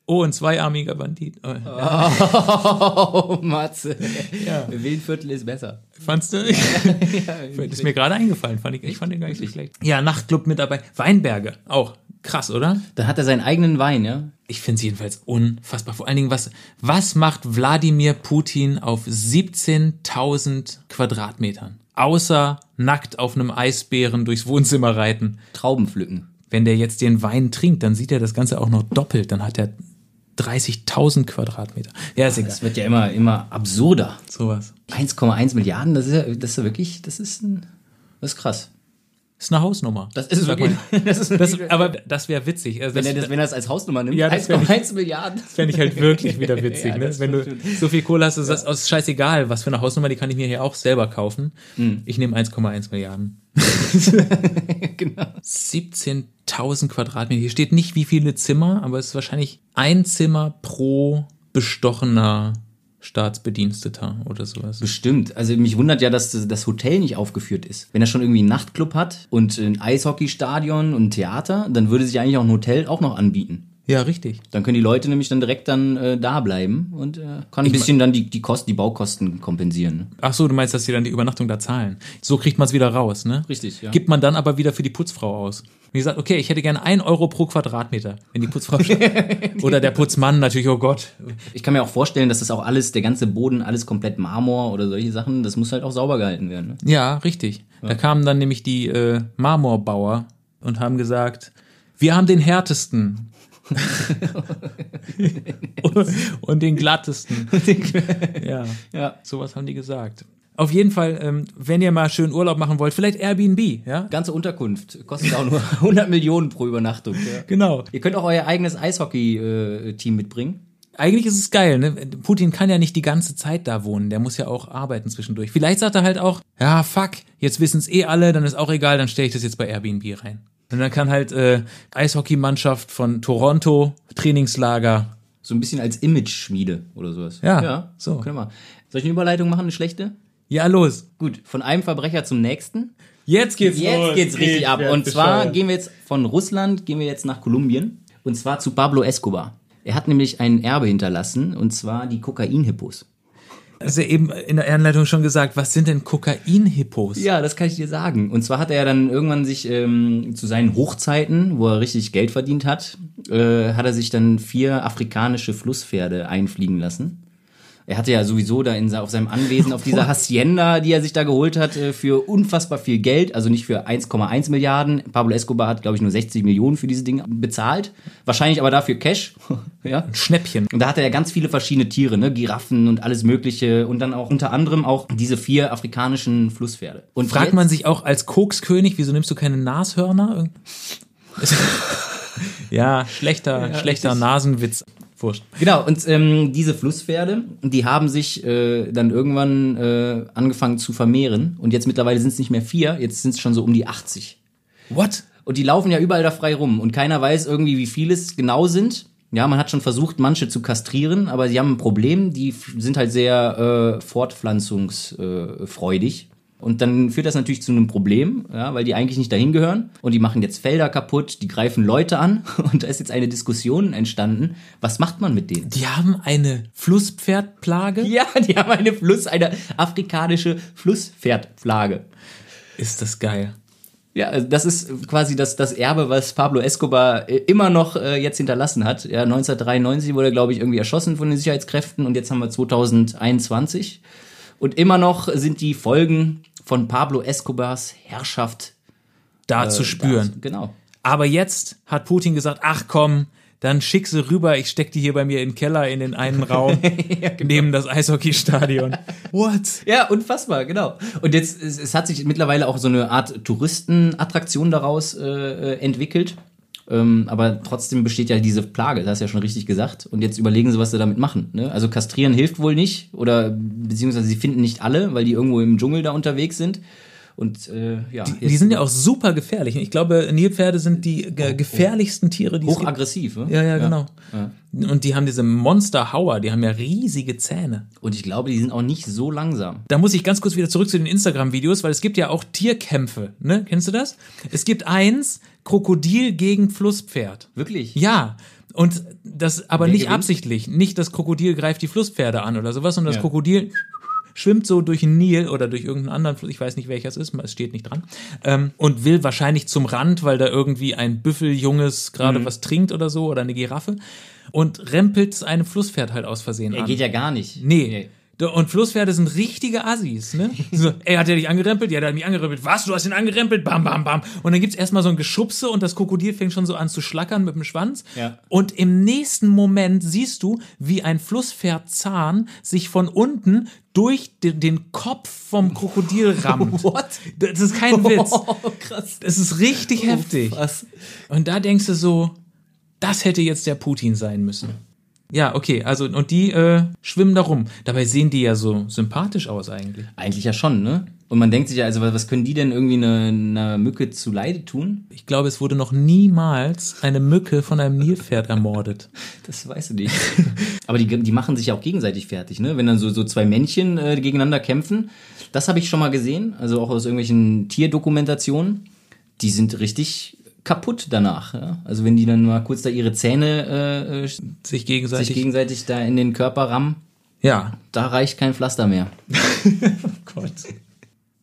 Oh, ein zweiarmiger Bandit. Oh,
Oh, Matze.
Ja.
Willenviertel ist besser.
Fandst du? ist mir gerade eingefallen. Fand ich, ich fand den gar nicht so schlecht. Ja, Nachtclub mit dabei. Weinberge. Auch. Krass, oder?
Dann hat er seinen eigenen Wein, ja?
Ich finde es jedenfalls unfassbar. Vor allen Dingen, was, was macht Wladimir Putin auf 17.000 Quadratmetern? Außer nackt auf einem Eisbären durchs Wohnzimmer reiten.
Trauben pflücken.
Wenn der jetzt den Wein trinkt, dann sieht er das Ganze auch noch doppelt. Dann hat er 30.000 Quadratmeter. Ja, ist egal.
Das wird ja immer, immer absurder.
Sowas.
1,1 Milliarden, das ist ja, das ist ja wirklich, das ist ein, das ist krass.
Ist eine Hausnummer.
Das ist wirklich, das ist
Das,
wirklich,
aber das wäre witzig. Also
wenn
das
er das, wenn er das als Hausnummer nimmt,
Ja, das wär
1,1 Milliarden.
fände ich halt wirklich wieder witzig.
Ja,
ne?
das
Wenn du
stimmt.
so viel Kohle hast, du sagst, oh, ist scheißegal, was für eine Hausnummer, die kann ich mir hier auch selber kaufen.
Hm.
Ich nehme 1,1 Milliarden.
genau.
17.000 Quadratmeter. Hier steht nicht, wie viele Zimmer, aber es ist wahrscheinlich ein Zimmer pro bestochener Staatsbediensteter oder sowas.
Bestimmt. Also mich wundert ja, dass das- das Hotel nicht aufgeführt ist. Wenn er schon irgendwie einen Nachtclub hat und ein Eishockeystadion und ein Theater, dann würde sich eigentlich auch ein Hotel auch noch anbieten.
Ja, richtig.
Dann können die Leute nämlich dann direkt dann äh, da bleiben und äh, kann ein bisschen dann die, die Kosten, die Baukosten kompensieren. Ne?
Ach so, du meinst, dass sie dann die Übernachtung da zahlen. So kriegt man es wieder raus, ne?
Richtig, ja.
Gibt man dann aber wieder für die Putzfrau aus. Wie gesagt, okay, ich hätte gerne ein Euro pro Quadratmeter, wenn die Putzfrau oder der Putzmann natürlich, oh Gott.
Ich kann mir auch vorstellen, dass das auch alles, der ganze Boden, alles komplett Marmor oder solche Sachen, das muss halt auch sauber gehalten werden. Ne?
Ja, richtig. Da kamen dann nämlich die äh, Marmorbauer und haben gesagt, wir haben den härtesten. Und, und den glattesten. ja.
Ja.
Sowas haben die gesagt. Auf jeden Fall, ähm, wenn ihr mal schön Urlaub machen wollt, vielleicht Airbnb, ja?
Ganze Unterkunft kostet auch nur 100 Millionen pro Übernachtung. Ja.
Genau.
Ihr könnt auch euer eigenes Eishockey-Team mitbringen.
Eigentlich ist es geil, ne? Putin kann ja nicht die ganze Zeit da wohnen, der muss ja auch arbeiten zwischendurch. Vielleicht sagt er halt auch, ja, fuck, jetzt wissen es eh alle, dann ist auch egal, dann stelle ich das jetzt bei Airbnb rein. Und dann kann halt äh, Eishockeymannschaft von Toronto, Trainingslager.
So ein bisschen als Image-Schmiede oder sowas.
Ja,
ja
so.
Können wir. Soll ich eine Überleitung machen, eine schlechte?
Ja, los.
Gut, von einem Verbrecher zum nächsten.
Jetzt geht's
Jetzt
los.
geht's richtig
Ich
ab. Und zwar
bescheuert.
gehen wir jetzt von Russland, gehen wir jetzt nach Kolumbien. Und zwar zu Pablo Escobar. Er hat nämlich ein Erbe hinterlassen, und zwar die Kokain-Hippos.
Also eben in der Einleitung schon gesagt, was sind denn Kokain-Hippos?
Ja, das kann ich dir sagen. Und zwar hat er ja dann irgendwann sich ähm, zu seinen Hochzeiten, wo er richtig Geld verdient hat, äh, hat er sich dann vier afrikanische Flusspferde einfliegen lassen. Er hatte ja sowieso da in, auf seinem Anwesen auf dieser Hacienda, die er sich da geholt hat, äh, für unfassbar viel Geld, also nicht für 1,1 Milliarden. Pablo Escobar hat, glaube ich, nur 60 Millionen für diese Dinge bezahlt. Wahrscheinlich aber dafür Cash. ja.
Schnäppchen.
Und da hatte er ganz viele verschiedene Tiere, ne? Giraffen und alles Mögliche. Und dann auch unter anderem auch diese vier afrikanischen Flusspferde. Und
Fragt man sich auch als Kokskönig, wieso nimmst du keine Nashörner? ja, schlechter, schlechter
richtig.
Nasenwitz. Wurscht.
Genau, und ähm, diese Flusspferde, die haben sich äh, dann irgendwann äh, angefangen zu vermehren. Und jetzt mittlerweile sind es nicht mehr vier, jetzt sind es schon so um die 80.
What?
Und die laufen ja überall da frei rum. Und keiner weiß irgendwie, wie viele es genau sind. Ja, man hat schon versucht, manche zu kastrieren, aber sie haben ein Problem. Die sind halt sehr äh, fortpflanzungsfreudig. Und dann führt das natürlich zu einem Problem, ja, weil die eigentlich nicht dahin gehören. Und die machen jetzt Felder kaputt, die greifen Leute an. Und da ist jetzt eine Diskussion entstanden. Was macht man mit denen?
Die haben eine Flusspferdplage?
Ja, die haben eine Fluss, eine afrikanische Flusspferdplage.
Ist das geil.
Ja, also das ist quasi das, das Erbe, was Pablo Escobar äh, immer noch äh, jetzt hinterlassen hat. Ja, 1993 wurde er, glaube ich, irgendwie erschossen von den Sicherheitskräften und jetzt haben wir 2021. Und immer noch sind die Folgen von Pablo Escobars Herrschaft
Da zu spüren.
Da, genau.
Aber jetzt hat Putin gesagt, ach komm, dann schick sie rüber, ich steck die hier bei mir in den Keller in den einen Raum neben das Eishockeystadion. What?
Ja, unfassbar, genau. Und jetzt, es, es hat sich mittlerweile auch so eine Art Touristenattraktion daraus äh, äh, entwickelt. Ähm, aber trotzdem besteht ja diese Plage, das hast du ja schon richtig gesagt. Und jetzt überlegen sie, was sie damit machen. Ne? Also kastrieren hilft wohl nicht oder beziehungsweise sie finden nicht alle, weil die irgendwo im Dschungel da unterwegs sind. Und äh, ja,
Die sind ja auch super gefährlich. Ich glaube, Nilpferde sind die ge gefährlichsten Tiere, die es gibt.
hochaggressiv. Ne?
Ja, ja, genau. Und die haben diese Monsterhauer, die haben ja riesige Zähne.
Und ich glaube, die sind auch nicht so langsam.
Da muss ich ganz kurz wieder zurück zu den Instagram-Videos, weil es gibt ja auch Tierkämpfe, ne? Kennst du das? Es gibt eins, Krokodil gegen Flusspferd.
Wirklich?
Ja. Und das aber
Wer
nicht
gewinnt?
absichtlich. Nicht das Krokodil greift die Flusspferde an oder sowas, sondern das
Ja.
Krokodil schwimmt so durch den Nil oder durch irgendeinen anderen Fluss, ich weiß nicht welcher es ist, es steht nicht dran, ähm, und will wahrscheinlich zum Rand, weil da irgendwie ein Büffeljunges gerade
Mhm.
was trinkt oder so oder eine Giraffe und rempelt einem Flusspferd halt aus Versehen
Er
an.
geht ja gar nicht.
Nee. Da- Und Flusspferde sind richtige Assis, ne? So, ey, hat der dich angerempelt? Ja, der hat mich angerempelt. Was? Du hast ihn angerempelt? Bam, bam, bam. Und dann gibt's erstmal so ein Geschubse und das Krokodil fängt schon so an zu schlackern mit dem Schwanz.
Ja.
Und im nächsten Moment siehst du, wie ein Flusspferdzahn sich von unten durch den, den Kopf vom Krokodil rammt.
What?
Das ist kein Witz.
Oh, krass.
Das ist richtig heftig.
Was?
Und da denkst du so, das hätte jetzt der Putin sein müssen. Ja, okay, also und die äh, schwimmen da rum. Dabei sehen die ja so sympathisch aus eigentlich.
Eigentlich ja schon, ne? Und man denkt sich ja, also was können die denn irgendwie einer eine Mücke zu Leide tun?
Ich glaube, es wurde noch niemals eine Mücke von einem Nilpferd ermordet.
Das weißt du nicht. Aber die, die machen sich ja auch gegenseitig fertig, ne? Wenn dann so, so zwei Männchen äh, gegeneinander kämpfen. Das habe ich schon mal gesehen, also auch aus irgendwelchen Tierdokumentationen. Die sind richtig kaputt danach. Ja? Also wenn die dann mal kurz da ihre Zähne äh, äh,
Sich gegenseitig.
sich gegenseitig da in den Körper rammen,
ja.
da reicht kein Pflaster mehr.
Gott.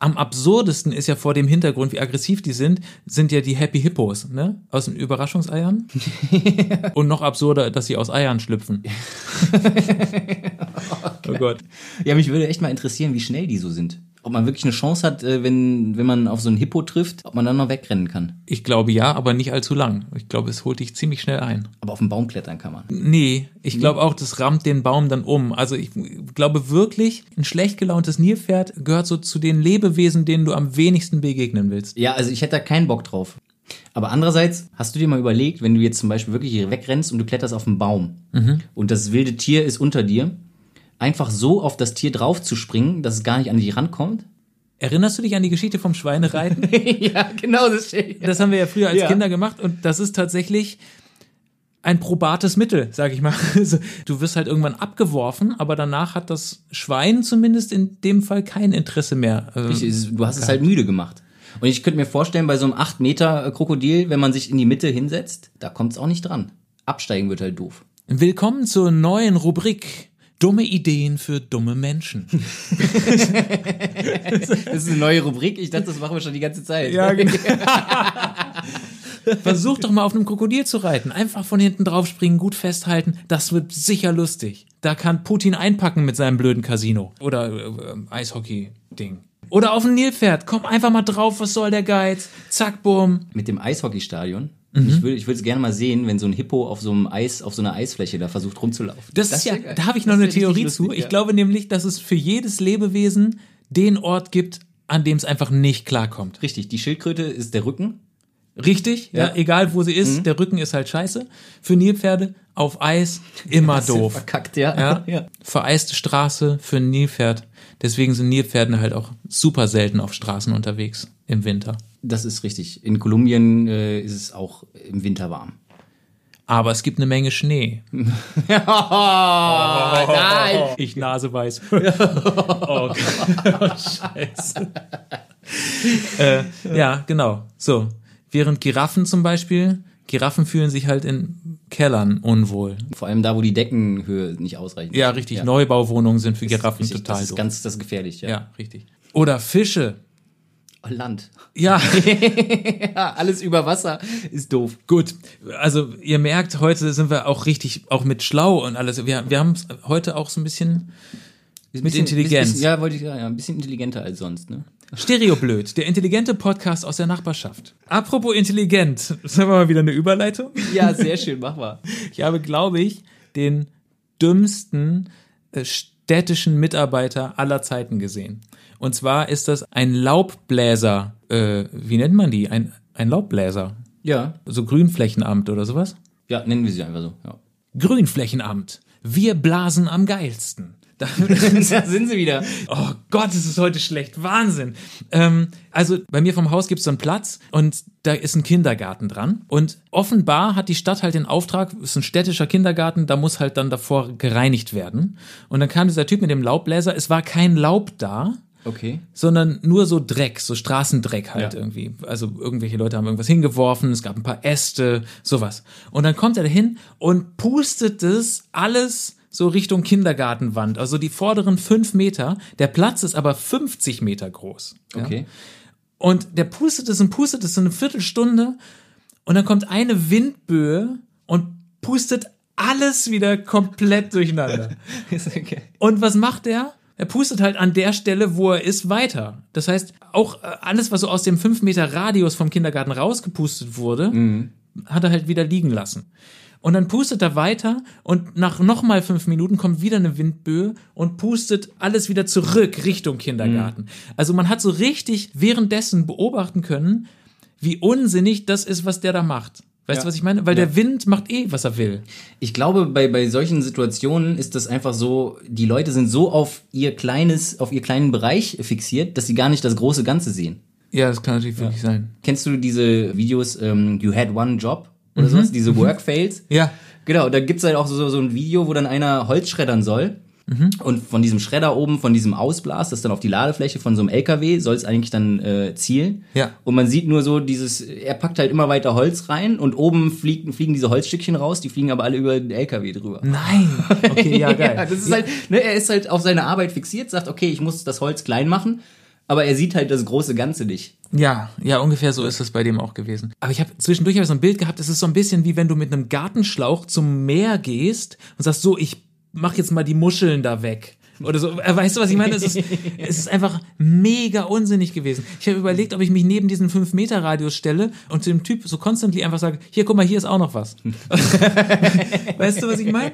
Am absurdesten ist ja vor dem Hintergrund, wie aggressiv die sind, sind ja die Happy Hippos, ne? Aus den Überraschungseiern. Und noch absurder, dass sie aus Eiern schlüpfen. oh Gott.
Ja, mich würde echt mal interessieren, wie schnell die so sind. Ob man wirklich eine Chance hat, äh, wenn, wenn man auf so einen Hippo trifft, ob man dann noch wegrennen kann.
Ich glaube ja, aber nicht allzu lang. Ich glaube, es holt dich ziemlich schnell ein.
Aber auf den Baum klettern kann man.
Nee, ich glaube auch, das rammt den Baum dann um. Also ich glaube wirklich, ein schlecht gelauntes Nilpferd gehört so zu den Lebewesen, denen du am wenigsten begegnen willst.
Ja, also ich hätte da keinen Bock drauf. Aber andererseits, hast du dir mal überlegt, wenn du jetzt zum Beispiel wirklich hier wegrennst und du kletterst auf einen Baum und das wilde Tier ist unter dir, einfach so auf das Tier drauf zu springen, dass es gar nicht an dich rankommt?
Erinnerst du dich an die Geschichte vom Schweinereiten?
ja, genau das.
Das haben wir ja früher als
Ja.
Kinder gemacht und das ist tatsächlich ein probates Mittel, sag ich mal. Also, du wirst halt irgendwann abgeworfen, aber danach hat das Schwein zumindest in dem Fall kein Interesse mehr. äh,
ist- Du hast es halt müde gemacht. Und ich könnte mir vorstellen, bei so einem 8 Meter Krokodil, wenn man sich in die Mitte hinsetzt, da kommt es auch nicht dran. Absteigen wird halt doof.
Willkommen zur neuen Rubrik. Dumme Ideen für dumme Menschen.
Das ist eine neue Rubrik. Ich dachte, das machen wir schon die ganze Zeit.
genau. Versuch doch mal auf einem Krokodil zu reiten. Einfach von hinten drauf springen, gut festhalten. Das wird sicher lustig. Da kann Putin einpacken mit seinem blöden Casino. Oder äh, Eishockey-Ding. Oder auf ein Nilpferd. Komm einfach mal drauf, was soll der Geiz? Zack, bumm.
Mit dem Eishockeystadion. Ich würde ich würde es gerne mal sehen, wenn so ein Hippo auf so einem Eis, auf so einer Eisfläche da versucht rumzulaufen.
Das, ist ja, da habe ich noch
Das
eine Theorie
lustig,
zu. Ich
ja.
glaube nämlich, dass es für jedes Lebewesen den Ort gibt, an dem es einfach nicht klarkommt.
Richtig, die Schildkröte ist der Rücken.
Richtig, ja,
Ja.
egal wo sie ist,
Mhm.
der Rücken ist halt scheiße. Für Nilpferde auf Eis immer doof.
Verkackt, ja.
Ja.
ja.
Vereiste Straße für ein Nilpferd. Deswegen sind Nilpferde halt auch super selten auf Straßen unterwegs im Winter.
Das ist richtig. In Kolumbien äh, ist es auch im Winter warm.
Aber es gibt eine Menge Schnee.
Oh, nein!
Ich naseweiß. oh, Scheiße. äh, ja, genau. So. Während Giraffen zum Beispiel, Giraffen fühlen sich halt in Kellern unwohl.
Vor allem da, wo die Deckenhöhe nicht ausreicht.
Ja, richtig. Neubauwohnungen sind für Giraffen
Richtig,
total
das ist
doof.
ganz das ist gefährlich, ja.
ja, richtig. Oder Fische.
Oh, Land.
Ja,
Ja, alles über Wasser ist doof.
gut. Also ihr merkt, heute sind wir auch richtig, auch mit schlau und alles. Wir, wir haben heute auch so ein bisschen mit Intelligenz.
Bisschen, ja, wollte ich sagen, ja, ein bisschen intelligenter als sonst, ne?
Stereoblöd, der intelligente Podcast aus der Nachbarschaft. Apropos intelligent, das haben wir mal wieder eine Überleitung.
Ja, sehr schön, mach mal.
Ich habe, glaube ich, den dümmsten äh, städtischen Mitarbeiter aller Zeiten gesehen. Und zwar ist das ein Laubbläser, äh, wie nennt man die? Ein, ein Laubbläser.
Ja.
So Grünflächenamt oder sowas?
Ja, nennen wir sie einfach so, ja.
Grünflächenamt. Wir blasen am geilsten. Da,
da sind sie wieder.
Oh Gott, es ist heute schlecht. Wahnsinn. Ähm, also bei mir vom Haus gibt es so einen Platz und da ist ein Kindergarten dran. Und offenbar hat die Stadt halt den Auftrag, es ist ein städtischer Kindergarten, da muss halt dann davor gereinigt werden. Und dann kam dieser Typ mit dem Laubbläser, es war kein Laub da.
Okay.
sondern nur so Dreck, so Straßendreck halt
Ja.
irgendwie. Also irgendwelche Leute haben irgendwas hingeworfen, es gab ein paar Äste, sowas. Und dann kommt er dahin und pustet das alles so Richtung Kindergartenwand, also die vorderen fünf Meter. Der Platz ist aber 50 Meter groß. Ja?
Okay.
Und der pustet es und pustet es so eine Viertelstunde und dann kommt eine Windböe und pustet alles wieder komplett durcheinander.
okay.
Und was macht er? Er pustet halt an der Stelle, wo er ist, weiter. Das heißt, auch äh, alles, was so aus dem 5 Meter Radius vom Kindergarten rausgepustet wurde, hat er halt wieder liegen lassen. Und dann pustet er weiter und nach nochmal fünf Minuten kommt wieder eine Windböe und pustet alles wieder zurück Richtung Kindergarten. Also man hat so richtig währenddessen beobachten können, wie unsinnig das ist, was der da macht. Weißt
Ja.
du, was ich meine? Weil
Ja.
der Wind macht eh, was er will.
Ich glaube, bei, bei solchen Situationen ist das einfach so, die Leute sind so auf ihr kleines, auf ihr kleinen Bereich fixiert, dass sie gar nicht das große Ganze sehen.
Ja, das kann natürlich wirklich sein.
Kennst du diese Videos, ähm, You Had One Job oder sowas, diese Work Fails?
Ja.
Genau, da gibt's halt auch so, so ein Video, wo dann einer Holz schreddern soll. Und von diesem Schredder oben, von diesem Ausblas, das dann auf die Ladefläche von so einem LKW, soll es eigentlich dann äh, zielen.
Ja.
Und man sieht nur so dieses, er packt halt immer weiter Holz rein und oben fliegen, fliegen diese Holzstückchen raus, die fliegen aber alle über den LKW drüber.
Nein. Okay, ja, geil.
Ja, das ist halt, ne, er ist halt auf seine Arbeit fixiert, sagt, okay, ich muss das Holz klein machen, aber er sieht halt das große Ganze nicht.
Ja, ja, ungefähr so ist es bei dem auch gewesen. Aber ich habe zwischendurch hab ich so ein Bild gehabt, es ist so ein bisschen wie wenn du mit einem Gartenschlauch zum Meer gehst und sagst so, ich mach jetzt mal die Muscheln da weg. Oder so, Äh, weißt du, was ich meine? Es ist, es ist einfach mega unsinnig gewesen. Ich habe überlegt, ob ich mich neben diesen 5-Meter-Radius stelle und zu dem Typ so constantly einfach sage, hier, guck mal, hier ist auch noch was. weißt du, was ich meine?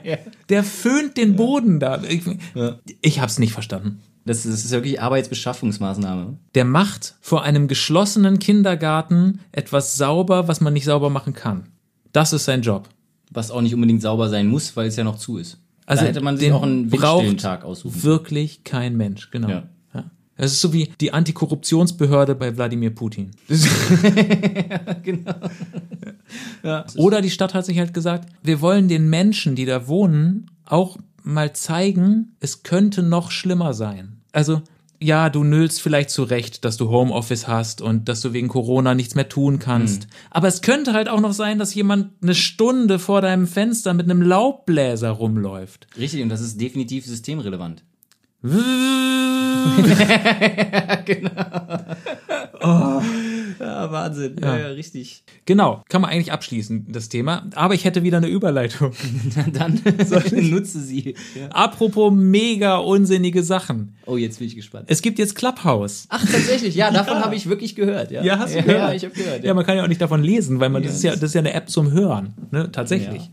Der föhnt den Boden da. Ich, ich habe es nicht verstanden.
Das ist, das ist wirklich Arbeitsbeschaffungsmaßnahme.
Der macht vor einem geschlossenen Kindergarten etwas sauber, was man nicht sauber machen kann. Das ist sein Job.
Was auch nicht unbedingt sauber sein muss, weil es ja noch zu ist.
Also
da hätte man sich auch einen
braucht
Tag aussuchen.
Wirklich kein Mensch, genau.
Ja.
Ja. Es ist so wie die Antikorruptionsbehörde bei Wladimir Putin.
genau.
Oder die Stadt hat sich halt gesagt, wir wollen den Menschen, die da wohnen, auch mal zeigen, es könnte noch schlimmer sein. Also, ja, du nüllst vielleicht zurecht, dass du Homeoffice hast und dass du wegen Corona nichts mehr tun kannst. Aber es könnte halt auch noch sein, dass jemand eine Stunde vor deinem Fenster mit einem Laubbläser rumläuft.
Richtig, und das ist definitiv systemrelevant. Ja, Wahnsinn. Ja, ja, richtig.
Genau, kann man eigentlich abschließen, das Thema. Aber ich hätte wieder eine Überleitung.
Dann nutze sie. Ja.
Apropos mega unsinnige Sachen.
Oh, jetzt bin ich gespannt.
Es gibt jetzt Clubhouse.
Ach, tatsächlich, ja, davon habe ich wirklich gehört. Ja,
Ja, hast du gehört?
Ja, ich habe gehört.
Ja, man kann ja auch nicht davon lesen, weil man das ist ja
das-
das ist ja eine App zum Hören, ne? Tatsächlich.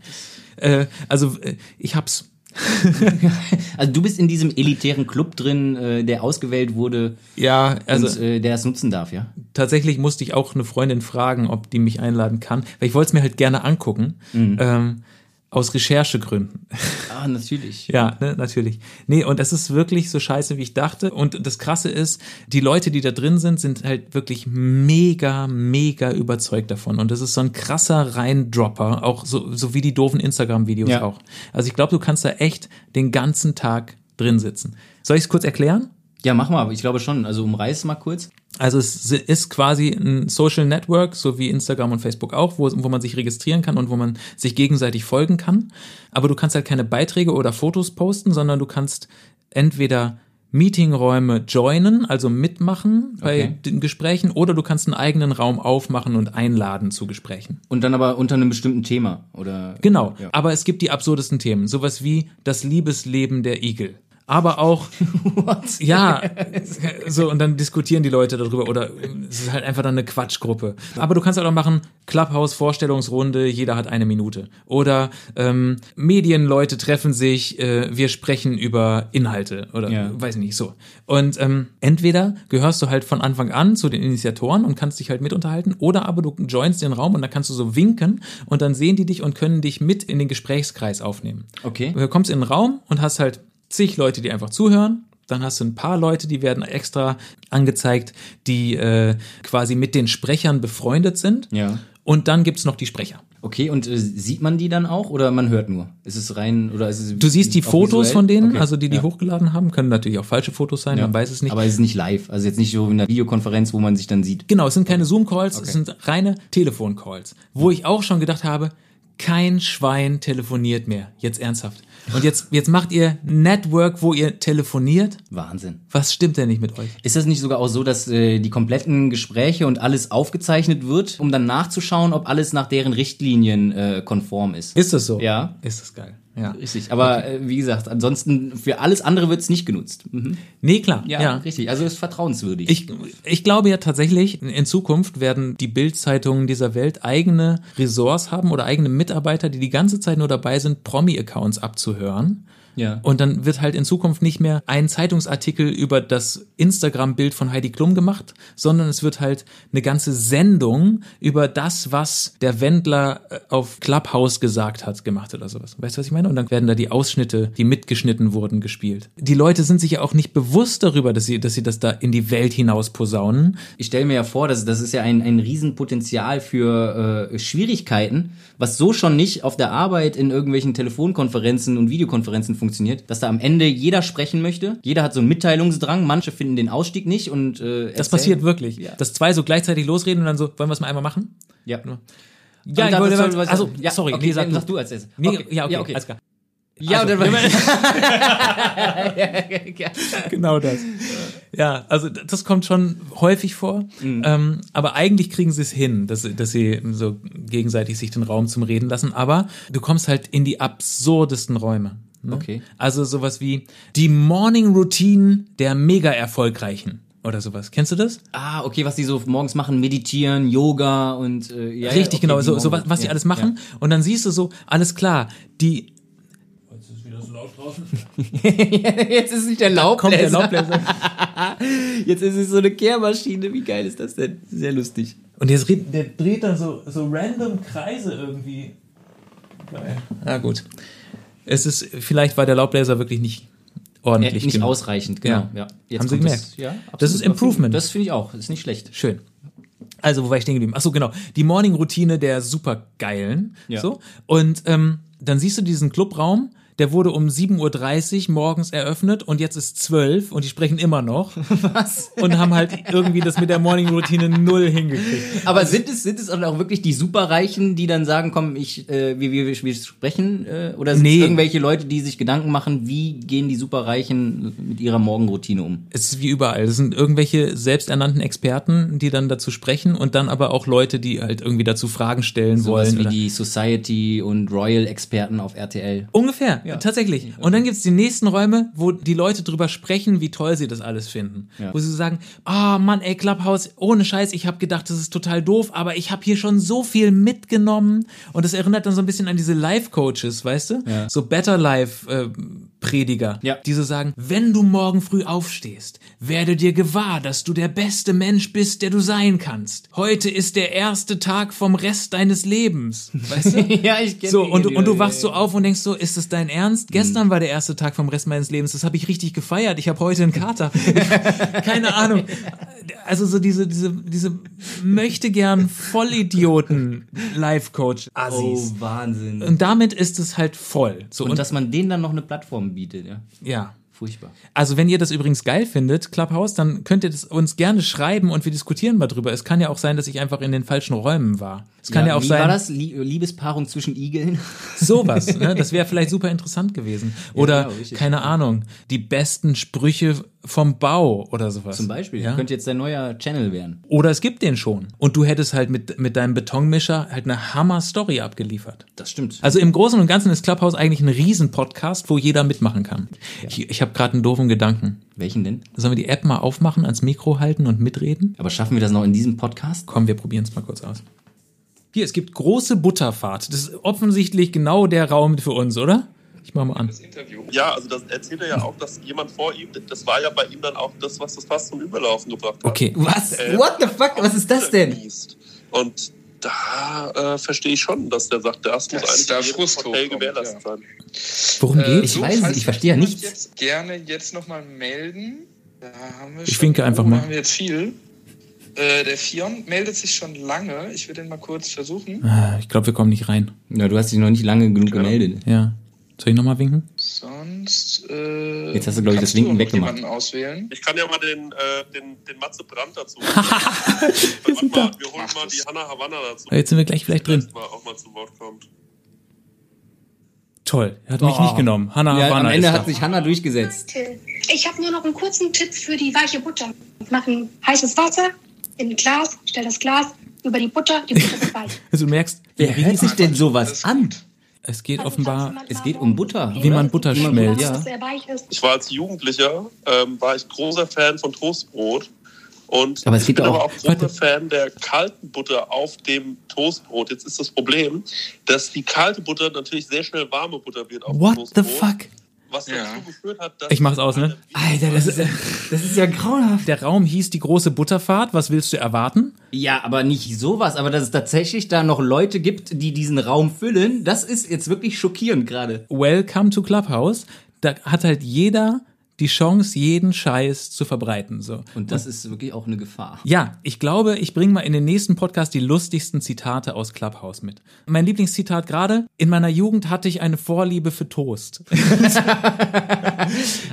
Äh, also äh, ich hab's.
Also du bist in diesem elitären Club drin, äh, der ausgewählt wurde
Ja, also
und äh, der es nutzen darf, ja?
tatsächlich musste ich auch eine Freundin fragen, ob die mich einladen kann, weil ich wollte es mir halt gerne angucken.
Mhm.
Ähm, aus Recherchegründen.
Ah, natürlich.
Ja, ne, natürlich. Nee, und es ist wirklich so scheiße, wie ich dachte. Und das Krasse ist, die Leute, die da drin sind, sind halt wirklich mega, mega überzeugt davon. Und das ist so ein krasser Reindropper, auch so, so wie die doofen Instagram-Videos
Ja.
auch. Also ich glaube, du kannst da echt den ganzen Tag drin sitzen. Soll ich es kurz erklären?
Ja, mach mal, ich glaube schon. Also umreiß mal kurz.
Also es ist quasi ein Social Network, so wie Instagram und Facebook auch, wo, wo man sich registrieren kann und wo man sich gegenseitig folgen kann. Aber du kannst halt keine Beiträge oder Fotos posten, sondern du kannst entweder Meetingräume joinen, also mitmachen bei
Okay.
den Gesprächen, oder du kannst einen eigenen Raum aufmachen und einladen zu Gesprächen.
Und dann aber unter einem bestimmten Thema, oder?
Genau.
Ja.
Aber es gibt die absurdesten Themen. Sowas wie das Liebesleben der Igel. Aber auch, ja, so, und dann diskutieren die Leute darüber oder es ist halt einfach dann eine Quatschgruppe. Aber du kannst halt auch machen, Clubhouse, Vorstellungsrunde, jeder hat eine Minute. Oder ähm, Medienleute treffen sich, äh, wir sprechen über Inhalte oder
Ja.
weiß ich nicht so. Und ähm, entweder gehörst du halt von Anfang an zu den Initiatoren und kannst dich halt mit unterhalten, oder aber du joinst den Raum und dann kannst du so winken und dann sehen die dich und können dich mit in den Gesprächskreis aufnehmen.
Okay.
Du kommst in den Raum und hast halt zig Leute, die einfach zuhören. Dann hast du ein paar Leute, die werden extra angezeigt, die äh, quasi mit den Sprechern befreundet sind.
Ja.
Und dann gibt's noch die Sprecher.
Okay, und äh, sieht man die dann auch oder man hört nur? Ist es rein oder ist es
Du siehst die Fotos
visuell?
von denen,
Okay.
also die die
Ja.
hochgeladen haben, können natürlich auch falsche Fotos sein, man weiß es nicht.
Aber es ist nicht live, also jetzt nicht so in einer Videokonferenz, wo man sich dann sieht.
Genau, es sind keine Zoom-Calls, es sind reine Telefon-Calls. Wo ich auch schon gedacht habe, kein Schwein telefoniert mehr. Jetzt ernsthaft. Und jetzt, jetzt macht ihr Network, wo ihr telefoniert.
Wahnsinn.
Was stimmt denn nicht mit euch?
Ist das nicht sogar auch so, dass äh, die kompletten Gespräche und alles aufgezeichnet wird, um dann nachzuschauen, ob alles nach deren Richtlinien äh, konform ist?
Ist das so?
Ja.
Ist das geil. Ja.
Richtig. Aber äh, wie gesagt, ansonsten für alles andere wird es nicht genutzt. Mhm.
Nee, klar.
Ja,
ja.
richtig. Also ist vertrauenswürdig.
Ich, ich glaube ja tatsächlich, in Zukunft werden die Bildzeitungen dieser Welt eigene Ressorts haben oder eigene Mitarbeiter, die die ganze Zeit nur dabei sind, Promi-Accounts abzuhören.
Ja.
Und dann wird halt in Zukunft nicht mehr ein Zeitungsartikel über das Instagram-Bild von Heidi Klum gemacht, sondern es wird halt eine ganze Sendung über das, was der Wendler äh, auf Clubhouse gesagt hat, gemacht oder sowas. Weißt du, was ich meine? Und dann werden da die Ausschnitte, die mitgeschnitten wurden, gespielt. Die Leute sind sich ja auch nicht bewusst darüber, dass sie, dass sie das da in die Welt hinaus posaunen.
ich stelle mir ja vor, dass das ist ja ein, ein Riesenpotenzial für äh, Schwierigkeiten, was so schon nicht auf der Arbeit in irgendwelchen Telefonkonferenzen und Videokonferenzen funktioniert, dass da am Ende jeder sprechen möchte. Jeder hat so einen Mitteilungsdrang, manche finden den Ausstieg nicht und äh,
Das passiert wirklich.
Ja.
Dass zwei so gleichzeitig losreden und dann so, wollen wir es mal einmal machen?
Ja.
Ja, ich wollte,
was-
also,
ja,
sorry,
okay,
nee, sag du.
sag du als erstes.
Nee,
Okay,
ja, okay,
ja, okay.
alles klar.
Ja,
Also,
und dann
genau das. Ja, also das kommt schon häufig vor,
Mhm.
ähm, aber eigentlich kriegen sie es hin, dass, sie- dass sie so gegenseitig sich den Raum zum Reden lassen, aber du kommst halt in die absurdesten Räume. Ne?
Okay.
Also sowas wie die Morning Routine der mega erfolgreichen oder sowas. Kennst du das?
Ah, okay, was die so morgens machen, meditieren, Yoga und äh, ja,
Richtig,
ja, okay,
genau,
die
so, so was, was die
ja,
alles machen. Und dann siehst du so, alles klar, die
Ja. Jetzt ist es nicht der
kommt der
Laubbläser.
Laubbläser.
Jetzt ist es so eine Kehrmaschine. Wie geil ist das denn? Sehr lustig.
Und der, dreht- der dreht dann so, so random Kreise irgendwie. Geil. Na gut. Es ist, vielleicht war der Laubbläser wirklich nicht ordentlich.
nicht
genug.
ausreichend, genau.
Ja.
Ja. Jetzt
Haben Sie gemerkt?
Das, ja,
Das ist Improvement.
Das finde ich auch. Ist nicht schlecht.
Schön. Also, wo war ich stehen geblieben? Ach so, genau. Die Morning-Routine der supergeilen.
Ja.
So. Und ähm, dann siehst du diesen Clubraum, der wurde um 7.30 Uhr morgens eröffnet und jetzt ist 12 und die sprechen immer noch.
Was?
Und haben halt irgendwie das mit der Morning-Routine null hingekriegt.
Aber sind es, sind es auch wirklich die Superreichen, die dann sagen, komm, ich, äh, wir, wir, wir sprechen? Äh, oder sind
Nee.
es irgendwelche Leute, die sich Gedanken machen, wie gehen die Superreichen mit ihrer Morgenroutine um?
Es ist wie überall. Es sind irgendwelche selbsternannten Experten, die dann dazu sprechen und dann aber auch Leute, die halt irgendwie dazu Fragen stellen
Sowas
wollen.
wie
oder-
die Society und Royal-Experten auf RTL.
Ungefähr, tatsächlich. Und dann gibt's die nächsten Räume, wo die Leute drüber sprechen, wie toll sie das alles finden.
Ja.
Wo sie sagen, ah Mann, ey, Clubhouse, ohne Scheiß, ich habe gedacht, das ist total doof, aber ich habe hier schon so viel mitgenommen. Und das erinnert dann so ein bisschen an diese Life-Coaches, weißt du?
Ja.
So Better Life-Prediger,
Ja.
die so sagen, wenn du morgen früh aufstehst, werde dir gewahr, dass du der beste Mensch bist, der du sein kannst. Heute ist der erste Tag vom Rest deines Lebens. Weißt du?
ja, ich kenne
So, und, du- und du wachst so auf und denkst so, ist das dein Ernst? Gestern war der erste Tag vom Rest meines Lebens, das habe ich richtig gefeiert. Ich habe heute einen Kater. Keine Ahnung. Also so diese, diese, diese möchte gern Vollidioten Life-Coach
Oh,
Assis.
Wahnsinn.
Und damit ist es halt voll. So,
Und,
und,
dass man denen dann noch eine Plattform bietet, ja.
ja.
Furchtbar.
Also wenn ihr das übrigens geil findet, Clubhouse, dann könnt ihr das uns gerne schreiben und wir diskutieren mal drüber. Es kann ja auch sein, dass ich einfach in den falschen Räumen war. Es kann ja, auch
wie
sein.
war das? Lie Liebespaarung zwischen Igeln?
Sowas, ne? Das wäre vielleicht super interessant gewesen. Oder,
genau, richtig.
keine Ahnung, die besten Sprüche vom Bau oder sowas.
Zum Beispiel.
Ja?
Könnte jetzt dein neuer Channel werden.
Oder es gibt den schon. Und du hättest halt mit, mit deinem Betonmischer halt eine Hammer-Story abgeliefert.
Das stimmt.
Also im Großen und Ganzen ist Clubhouse eigentlich ein Riesen-Podcast, wo jeder mitmachen kann. Ich, ich habe gerade einen doofen Gedanken.
Welchen denn?
Sollen wir die App mal aufmachen, ans Mikro halten und mitreden?
Aber schaffen wir das noch in diesem Podcast?
Komm, wir probieren es mal kurz aus. Hier, es gibt große Butterfahrt. Das ist offensichtlich genau der Raum für uns, oder? Ich mach mal an.
Interview.
Ja, also das erzählt er ja auch, dass jemand vor ihm, das war ja bei ihm dann auch das, was das fast zum Überlaufen gebracht hat.
Okay.
Was?
Äh,
What the fuck? Was ist das denn?
Und da äh, verstehe ich schon, dass der sagt, das muss
Dass
eigentlich
da Frust
Hotel gewährleistet
ja.
sein.
Worum
Äh,
geht's?
Ich weiß es, ich verstehe ja nichts.
Jetzt gerne jetzt nochmal melden. Da haben wir
Ich winke einfach
oh,
mal.
Da haben wir jetzt viel. Äh, der Fion meldet sich schon lange. Ich will den mal kurz versuchen.
Ah, Ich glaube, wir kommen nicht rein.
Ja, du hast dich noch nicht lange genug gemeldet.
Ja. Soll ich nochmal winken?
Sonst. Äh,
Jetzt hast du, glaub ich, das Winken weggemacht.
auswählen.
Ich kann ja mal den, äh, den, den Matze Brandt dazu. wir,
sind
mal,
da.
wir holen mal die Hanna Havanna dazu.
Jetzt sind wir gleich vielleicht drin.
Mal auch mal zu Wort kommt.
Toll. Er hat mich
Oh.
nicht genommen. Hannah
Ja,
Havana
am Ende
ist
hat
da.
sich Hanna durchgesetzt.
Ich habe nur noch einen kurzen Tipp für die weiche Butter. Mach ein heißes Wasser in ein Glas, stell das Glas über die Butter, die Butter wird weich.
Also du merkst,
Wer hört sich denn sowas
ist
an?
Es geht
Also,
offenbar.
Es geht um Butter.
Wie man? Butter
Wie man
schmelzt.
Ja.
Ich war als Jugendlicher, ähm, war ich großer Fan von Toastbrot. Und
Aber es
ich bin
auch-
aber auch großer
Warte.
Fan der kalten Butter auf dem Toastbrot. Jetzt ist das Problem, dass die kalte Butter natürlich sehr schnell warme Butter wird auf dem
What the
Toastbrot.
fuck?
Was dazu
Ja.
geführt hat, dass
Ich mach's aus, ne?
Alter, das ist, das ist ja grauenhaft.
Der Raum hieß die große Butterfahrt. Was willst du erwarten?
Ja, aber nicht sowas. Aber dass es tatsächlich da noch Leute gibt, die diesen Raum füllen, das ist jetzt wirklich schockierend gerade.
Welcome to Clubhouse. Da hat halt jeder die Chance, jeden Scheiß zu verbreiten. So.
Und das ist wirklich auch eine Gefahr.
Ja, ich glaube, ich bringe mal in den nächsten Podcast die lustigsten Zitate aus Clubhouse mit. Mein Lieblingszitat gerade, in meiner Jugend hatte ich eine Vorliebe für Toast.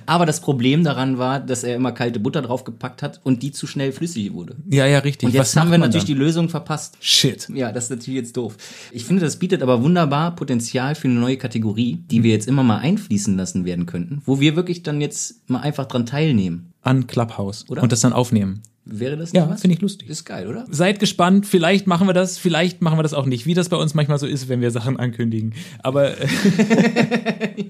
Aber das Problem daran war, dass er immer kalte Butter draufgepackt hat und die zu schnell flüssig wurde.
ja, ja, richtig.
Und jetzt haben wir natürlich
dann?
die Lösung verpasst.
Shit.
Ja, das ist natürlich jetzt doof. Ich finde, das bietet aber wunderbar Potenzial für eine neue Kategorie, die wir jetzt immer mal einfließen lassen werden könnten, wo wir wirklich dann jetzt mal einfach dran teilnehmen.
An Clubhouse.
Oder?
Und das dann aufnehmen.
Wäre das
Ja,
nicht was?
finde ich lustig.
Ist geil, oder?
Seid gespannt, vielleicht machen wir das, vielleicht machen wir das auch nicht, wie das bei uns manchmal so ist, wenn wir Sachen ankündigen. Aber äh,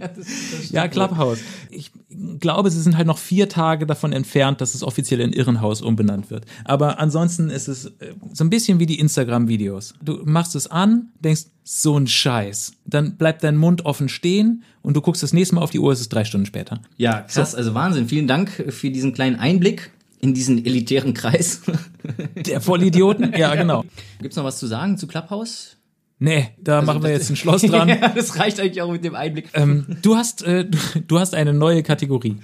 ja, Clubhouse. Ich glaube, sie sind halt noch vier Tage davon entfernt, dass es offiziell in Irrenhaus umbenannt wird. Aber ansonsten ist es äh, so ein bisschen wie die Instagram-Videos. Du machst es an, denkst, so ein Scheiß. Dann bleibt dein Mund offen stehen und du guckst das nächste Mal auf die Uhr, es ist drei Stunden später.
Ja, krass, also Wahnsinn. Vielen Dank für diesen kleinen Einblick in diesen elitären Kreis.
Der Vollidioten? ja, genau.
Gibt's noch was zu sagen zu Clubhouse?
Nee, da machen wir jetzt ein Schloss dran.
ja, das reicht eigentlich auch mit dem Einblick.
ähm, du hast, äh, du, hast eine neue Kategorie.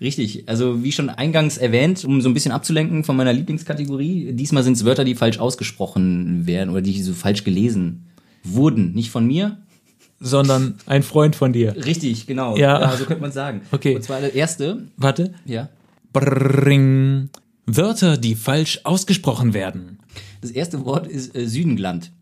Richtig, also wie schon eingangs erwähnt, um so ein bisschen abzulenken von meiner Lieblingskategorie, diesmal sind es Wörter, die falsch ausgesprochen werden oder die so falsch gelesen wurden. Nicht von mir.
sondern ein Freund von dir.
Richtig, genau.
Ja.
so könnte man sagen.
Okay.
Und zwar der erste,
Warte.
ja.
Bring. Wörter, die falsch ausgesprochen werden.
Das erste Wort ist äh, Südengland.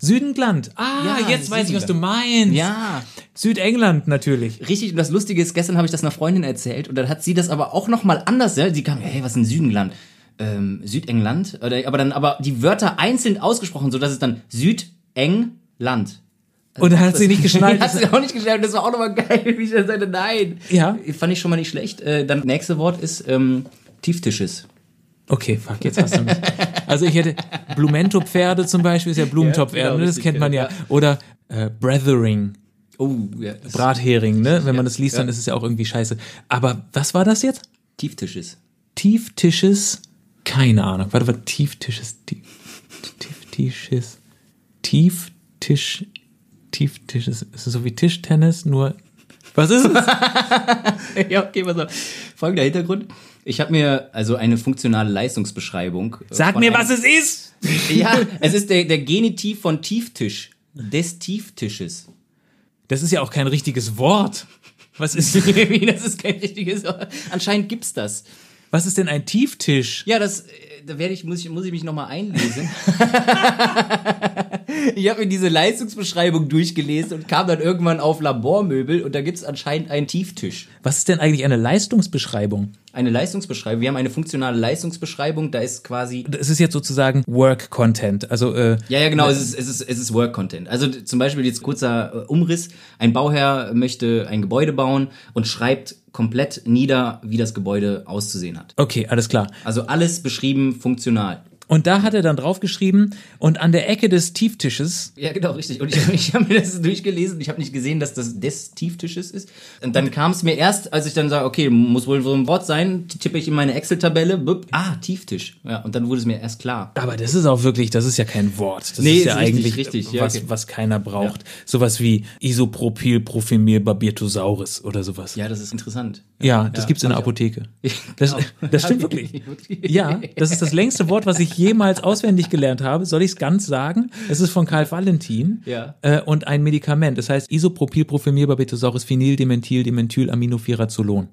Südengland. Ah,
Ja,
jetzt weiß ich, was du meinst.
Ja,
Südengland natürlich.
richtig. Und das Lustige ist, gestern habe ich das einer Freundin erzählt und dann hat sie das aber auch noch mal anders. Ja? Sie kam, hey, was ist ein Südengland? Ähm, Südengland? Oder, aber dann aber die Wörter einzeln ausgesprochen, so dass es dann Südengland.
Und dann hat sie nicht geschnallt.
hat sie auch nicht geschnallt. Das war auch nochmal geil, wie ich dann sagte, nein.
Ja.
Fand ich schon mal nicht schlecht. Äh, dann nächste Wort ist ähm, Tieftisches.
Okay, fuck, jetzt hast du mich. Also ich hätte Blumento-Pferde zum Beispiel, ist ja Blumentopferde,
Ja, genau,
das kennt man ja. Oder äh, Brethering,
Oh, ja.
Brathering, ne? Wenn man das liest, dann
ja.
ist es ja auch irgendwie scheiße. Aber was war das jetzt?
Tieftisches.
Tieftisches, keine Ahnung. Warte, warte, Tieftisches, Tief, Tieftisches, Tieftisch, Tieftisches, ist es so wie Tischtennis, nur, was ist es?
ja, okay, pass auf. Folgender Hintergrund. Ich habe mir also eine funktionale Leistungsbeschreibung. äh,
Sag mir, was es ist!
Ja, es ist der, der Genitiv von Tieftisch. Des Tieftisches.
Das ist ja auch kein richtiges Wort. Was ist,
Wie, das ist kein richtiges Wort. Anscheinend gibt's das.
was ist denn ein Tieftisch?
Ja, das, äh, da werde ich, muss ich, muss ich mich nochmal einlesen. Ich habe mir diese Leistungsbeschreibung durchgelesen und kam dann irgendwann auf Labormöbel und da gibt's anscheinend einen Tieftisch.
Was ist denn eigentlich eine Leistungsbeschreibung?
Eine Leistungsbeschreibung. Wir haben eine funktionale Leistungsbeschreibung, da ist quasi
Es ist jetzt sozusagen Work-Content. Also, äh,
Ja, ja, genau, es ist, es ist, es ist Work-Content. Also d- zum Beispiel jetzt kurzer äh, Umriss. Ein Bauherr möchte ein Gebäude bauen und schreibt komplett nieder, wie das Gebäude auszusehen hat.
okay, alles klar.
Also alles beschrieben funktional.
Und da hat er dann draufgeschrieben, und an der Ecke des Tieftisches,
Ja, genau, richtig. Und ich, ich habe mir das durchgelesen. Ich habe nicht gesehen, dass das des Tieftisches ist. Und dann kam es mir erst, als ich dann sage, okay, muss wohl so ein Wort sein, tippe ich in meine Excel-Tabelle, ah, Tieftisch. Ja, und dann wurde es mir erst klar.
aber das ist auch wirklich, das ist ja kein Wort. Das
Nee,
ist ja
ist richtig,
eigentlich
richtig. Ja,
was,
okay.
was keiner braucht. Sowas wie Isopropyl, Profimil, Barbirtusaurus oder sowas.
Ja, das ist interessant.
Ja, das
Ja,
gibt's in der Apotheke. Das,
Genau.
das stimmt wirklich. Ja, das ist das längste Wort, was ich jemals auswendig gelernt habe. Soll ich es ganz sagen? Es ist von Karl Valentin
Ja.
äh, und ein Medikament. Das heißt Isopropylprofilmilbarbetosaurus Phenyl Dementyl Dementyl Aminofirazolon.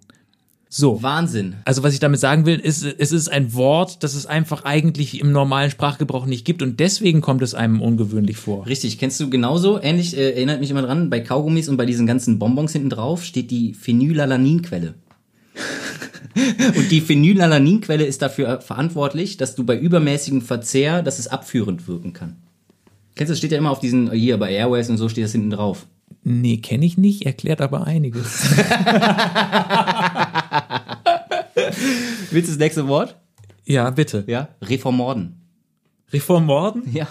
So.
Wahnsinn.
Also was ich damit sagen will, ist, es ist ein Wort, das es einfach eigentlich im normalen Sprachgebrauch nicht gibt und deswegen kommt es einem ungewöhnlich vor.
Richtig, kennst du genauso? Ähnlich äh, erinnert mich immer dran, bei Kaugummis und bei diesen ganzen Bonbons hinten drauf steht die Phenylalaninquelle. und die Phenylalaninquelle ist dafür verantwortlich, dass du bei übermäßigem Verzehr, dass es abführend wirken kann. Kennst du, das steht ja immer auf diesen, hier bei Airways und so steht das hinten drauf.
Nee, kenne ich nicht, erklärt aber einiges.
Willst du das nächste Wort?
Ja, bitte.
Ja. Reformorden.
Reformorden?
Ja.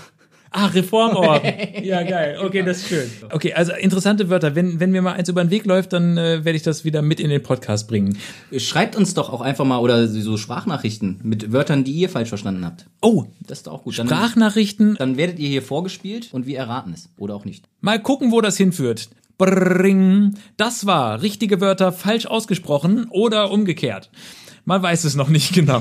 Ah, Reformorden. Ja, geil. Okay, das ist schön. Okay, also interessante Wörter. Wenn, wenn mir mal eins über den Weg läuft, dann äh, werde ich das wieder mit in den Podcast bringen.
Schreibt uns doch auch einfach mal oder so Sprachnachrichten mit Wörtern, die ihr falsch verstanden habt.
Oh,
Das ist doch auch gut. Dann,
Sprachnachrichten.
dann werdet ihr hier vorgespielt und wir erraten es. Oder auch nicht.
Mal gucken, wo das hinführt. Bring. Das war richtige Wörter falsch ausgesprochen oder umgekehrt. Man weiß es noch nicht genau.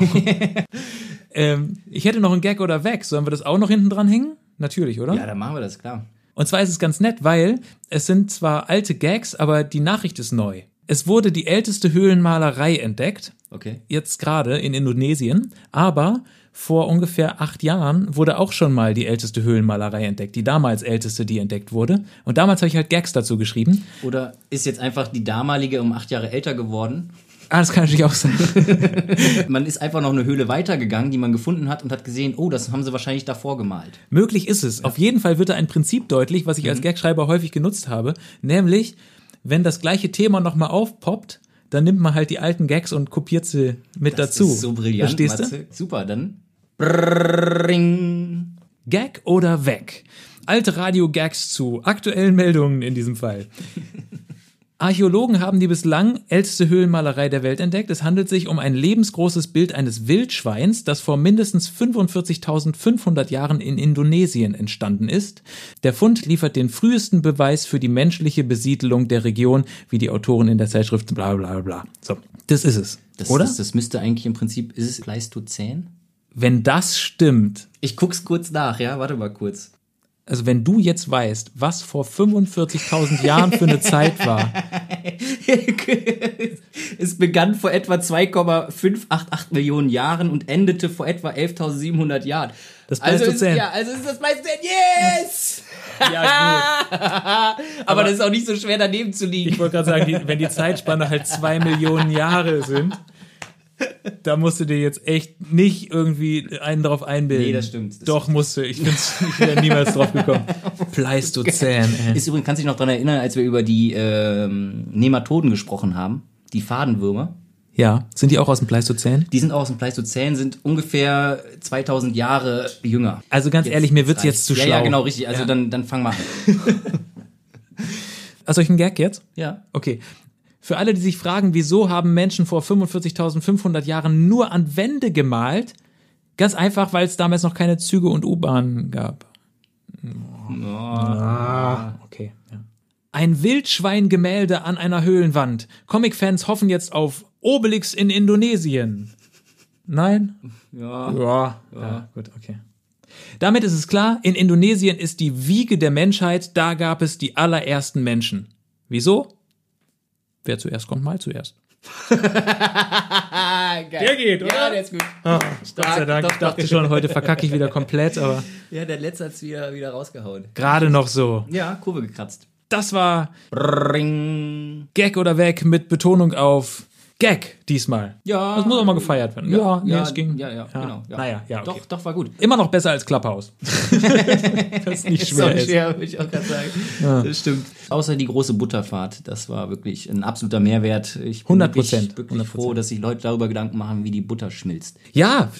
ähm, ich hätte noch einen Gag oder weg. Sollen wir das auch noch hinten dran hängen? Natürlich, oder?
Ja, dann machen wir das, klar.
Und zwar ist es ganz nett, weil es sind zwar alte Gags, aber die Nachricht ist neu. Es wurde die älteste Höhlenmalerei entdeckt,
Okay.
jetzt gerade in Indonesien, aber vor ungefähr acht Jahren wurde auch schon mal die älteste Höhlenmalerei entdeckt, die damals älteste, die entdeckt wurde. Und damals habe ich halt Gags dazu geschrieben.
Oder ist jetzt einfach die damalige um acht Jahre älter geworden?
Ah, das kann natürlich auch sein.
Man ist einfach noch eine Höhle weitergegangen, die man gefunden hat und hat gesehen, oh, das haben sie wahrscheinlich davor gemalt.
Möglich ist es. Auf jeden Fall wird da ein Prinzip deutlich, was ich als Gagschreiber häufig genutzt habe, nämlich, wenn das gleiche Thema nochmal aufpoppt, dann nimmt man halt die alten Gags und kopiert sie mit
Das
dazu.
ist so brillant,
Verstehst du?
Matze. Super, dann. Brrring.
Gag oder weg? Alte Radio-Gags zu aktuellen Meldungen in diesem Fall. Archäologen haben die bislang älteste Höhlenmalerei der Welt entdeckt. Es handelt sich um ein lebensgroßes Bild eines Wildschweins, das vor mindestens 45.500 Jahren in Indonesien entstanden ist. Der Fund liefert den frühesten Beweis für die menschliche Besiedelung der Region, wie die Autoren in der Zeitschrift bla bla bla. So, das ist es.
Das,
oder?
Das, das müsste eigentlich im Prinzip, ist es Pleistozän?
Wenn das stimmt,
Ich guck's kurz nach, ja, warte mal kurz.
Also wenn du jetzt weißt, was vor 45.000 Jahren für eine Zeit war,
es begann vor etwa 2,588 Millionen Jahren und endete vor etwa 11.700 Jahren.
Das
also ist,
Pleistozän.
ja, also ist das Pleistozän. Yes!
ja
Aber, das ist auch nicht so schwer daneben zu
Ich
liegen.
wollte gerade sagen, die, wenn die Zeitspanne halt zwei Millionen Jahre sind, da musst du dir jetzt echt nicht irgendwie einen drauf einbilden.
Nee, das stimmt. Das
Doch, musst du. Ich, bin's, ich wäre niemals drauf gekommen. Pleistozän, ey.
Ist übrigens, kannst du dich noch daran erinnern, als wir über die ähm, Nematoden gesprochen haben, die Fadenwürmer.
Ja, sind die auch aus dem Pleistozän?
Die sind auch aus dem Pleistozän, sind ungefähr 2000 Jahre jünger.
Also ganz ehrlich, mir wird's jetzt zu
ja,
schlau.
Ja, genau, richtig. Also
Ja.
dann, dann fang mal an.
Also ich einen Gag jetzt?
Ja.
Okay. Für alle, die sich fragen, wieso haben Menschen vor 45.500 Jahren nur an Wände gemalt? Ganz einfach, weil es damals noch keine Züge und U-Bahnen gab. Ah, okay. Ja. Ein Wildschweingemälde an einer Höhlenwand. Comic-Fans hoffen jetzt auf Obelix in Indonesien. Nein?
Ja.
Ja, ja, gut, okay. Damit ist es klar, in Indonesien ist die Wiege der Menschheit, da gab es die allerersten Menschen. Wieso? Wer zuerst kommt, mal zuerst.
Der
geht, oder?
Ja, der ist gut.
Gott sei Dank, ich dachte schon, heute verkacke ich wieder komplett, aber
Ja, der letzte hat's wieder, wieder rausgehauen.
gerade noch so.
Ja, Kurve gekratzt.
Das war
Ring.
Gag oder weg mit Betonung auf Gag diesmal.
Ja.
Das muss auch mal gefeiert werden. Ja, nee,
ja,
es ging.
Ja, ja, genau. Ja.
Naja, ja, okay.
Doch, doch, war gut.
Immer noch besser als Clubhouse. das nicht
Ist
schwer
auch
ist.
schwer, würde ich auch gerade sagen. Das stimmt. Außer die große Butterfahrt, das war wirklich ein absoluter Mehrwert. Ich bin
100%,
wirklich, wirklich
100%.
froh, dass sich Leute darüber Gedanken machen, wie die Butter schmilzt.
Ja,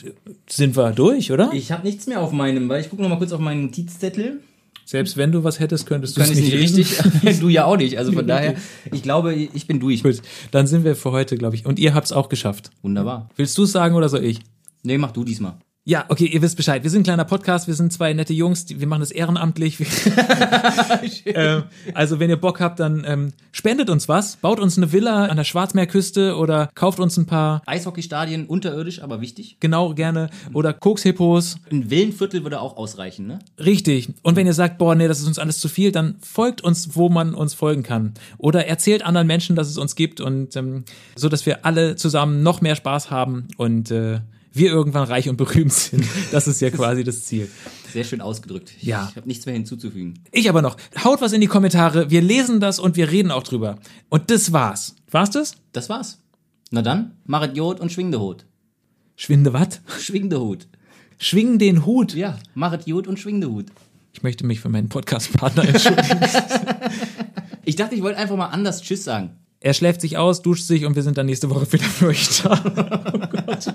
sind wir durch, oder?
Ich habe nichts mehr auf meinem, weil ich gucke noch mal kurz auf meinen Notizzettel.
Selbst wenn du was hättest, könntest du
Kann
es
ich
nicht
nicht richtig. du ja auch nicht. Also von daher, ich glaube, ich bin durch.
Gut, dann sind wir für heute, glaube ich. Und ihr habt es auch geschafft.
Wunderbar.
Willst du es sagen oder soll ich?
Nee, mach du diesmal.
Ja, okay, ihr wisst Bescheid. Wir sind ein kleiner Podcast, wir sind zwei nette Jungs, die, wir machen das ehrenamtlich. ähm, also wenn ihr Bock habt, dann ähm, spendet uns was, baut uns eine Villa an der Schwarzmeerküste oder kauft uns ein paar,
Eishockeystadien unterirdisch, aber wichtig.
genau gerne, oder Kokshippos.
Ein Villenviertel würde auch ausreichen, ne?
Richtig. Und wenn ihr sagt, boah, nee, das ist uns alles zu viel, dann folgt uns, wo man uns folgen kann. Oder erzählt anderen Menschen, dass es uns gibt und ähm, so, dass wir alle zusammen noch mehr Spaß haben und äh, wir irgendwann reich und berühmt sind. Das ist ja quasi das Ziel.
Sehr schön ausgedrückt. Ich,
Ja.
Ich habe nichts mehr hinzuzufügen.
Ich aber noch. Haut was in die Kommentare. Wir lesen das und wir reden auch drüber. Und das war's. War's das?
Das war's. Na dann, machet Jod und schwing de Hut.
Schwinde wat?
Schwing de Hut.
Schwing den Hut.
Ja, machet Jod und schwing de Hut.
Ich möchte mich für meinen Podcast-Partner entschuldigen.
Ich dachte, ich wollte einfach mal anders Tschüss sagen.
er schläft sich aus, duscht sich und wir sind dann nächste Woche wieder für euch da. Oh Gott, oh Gott.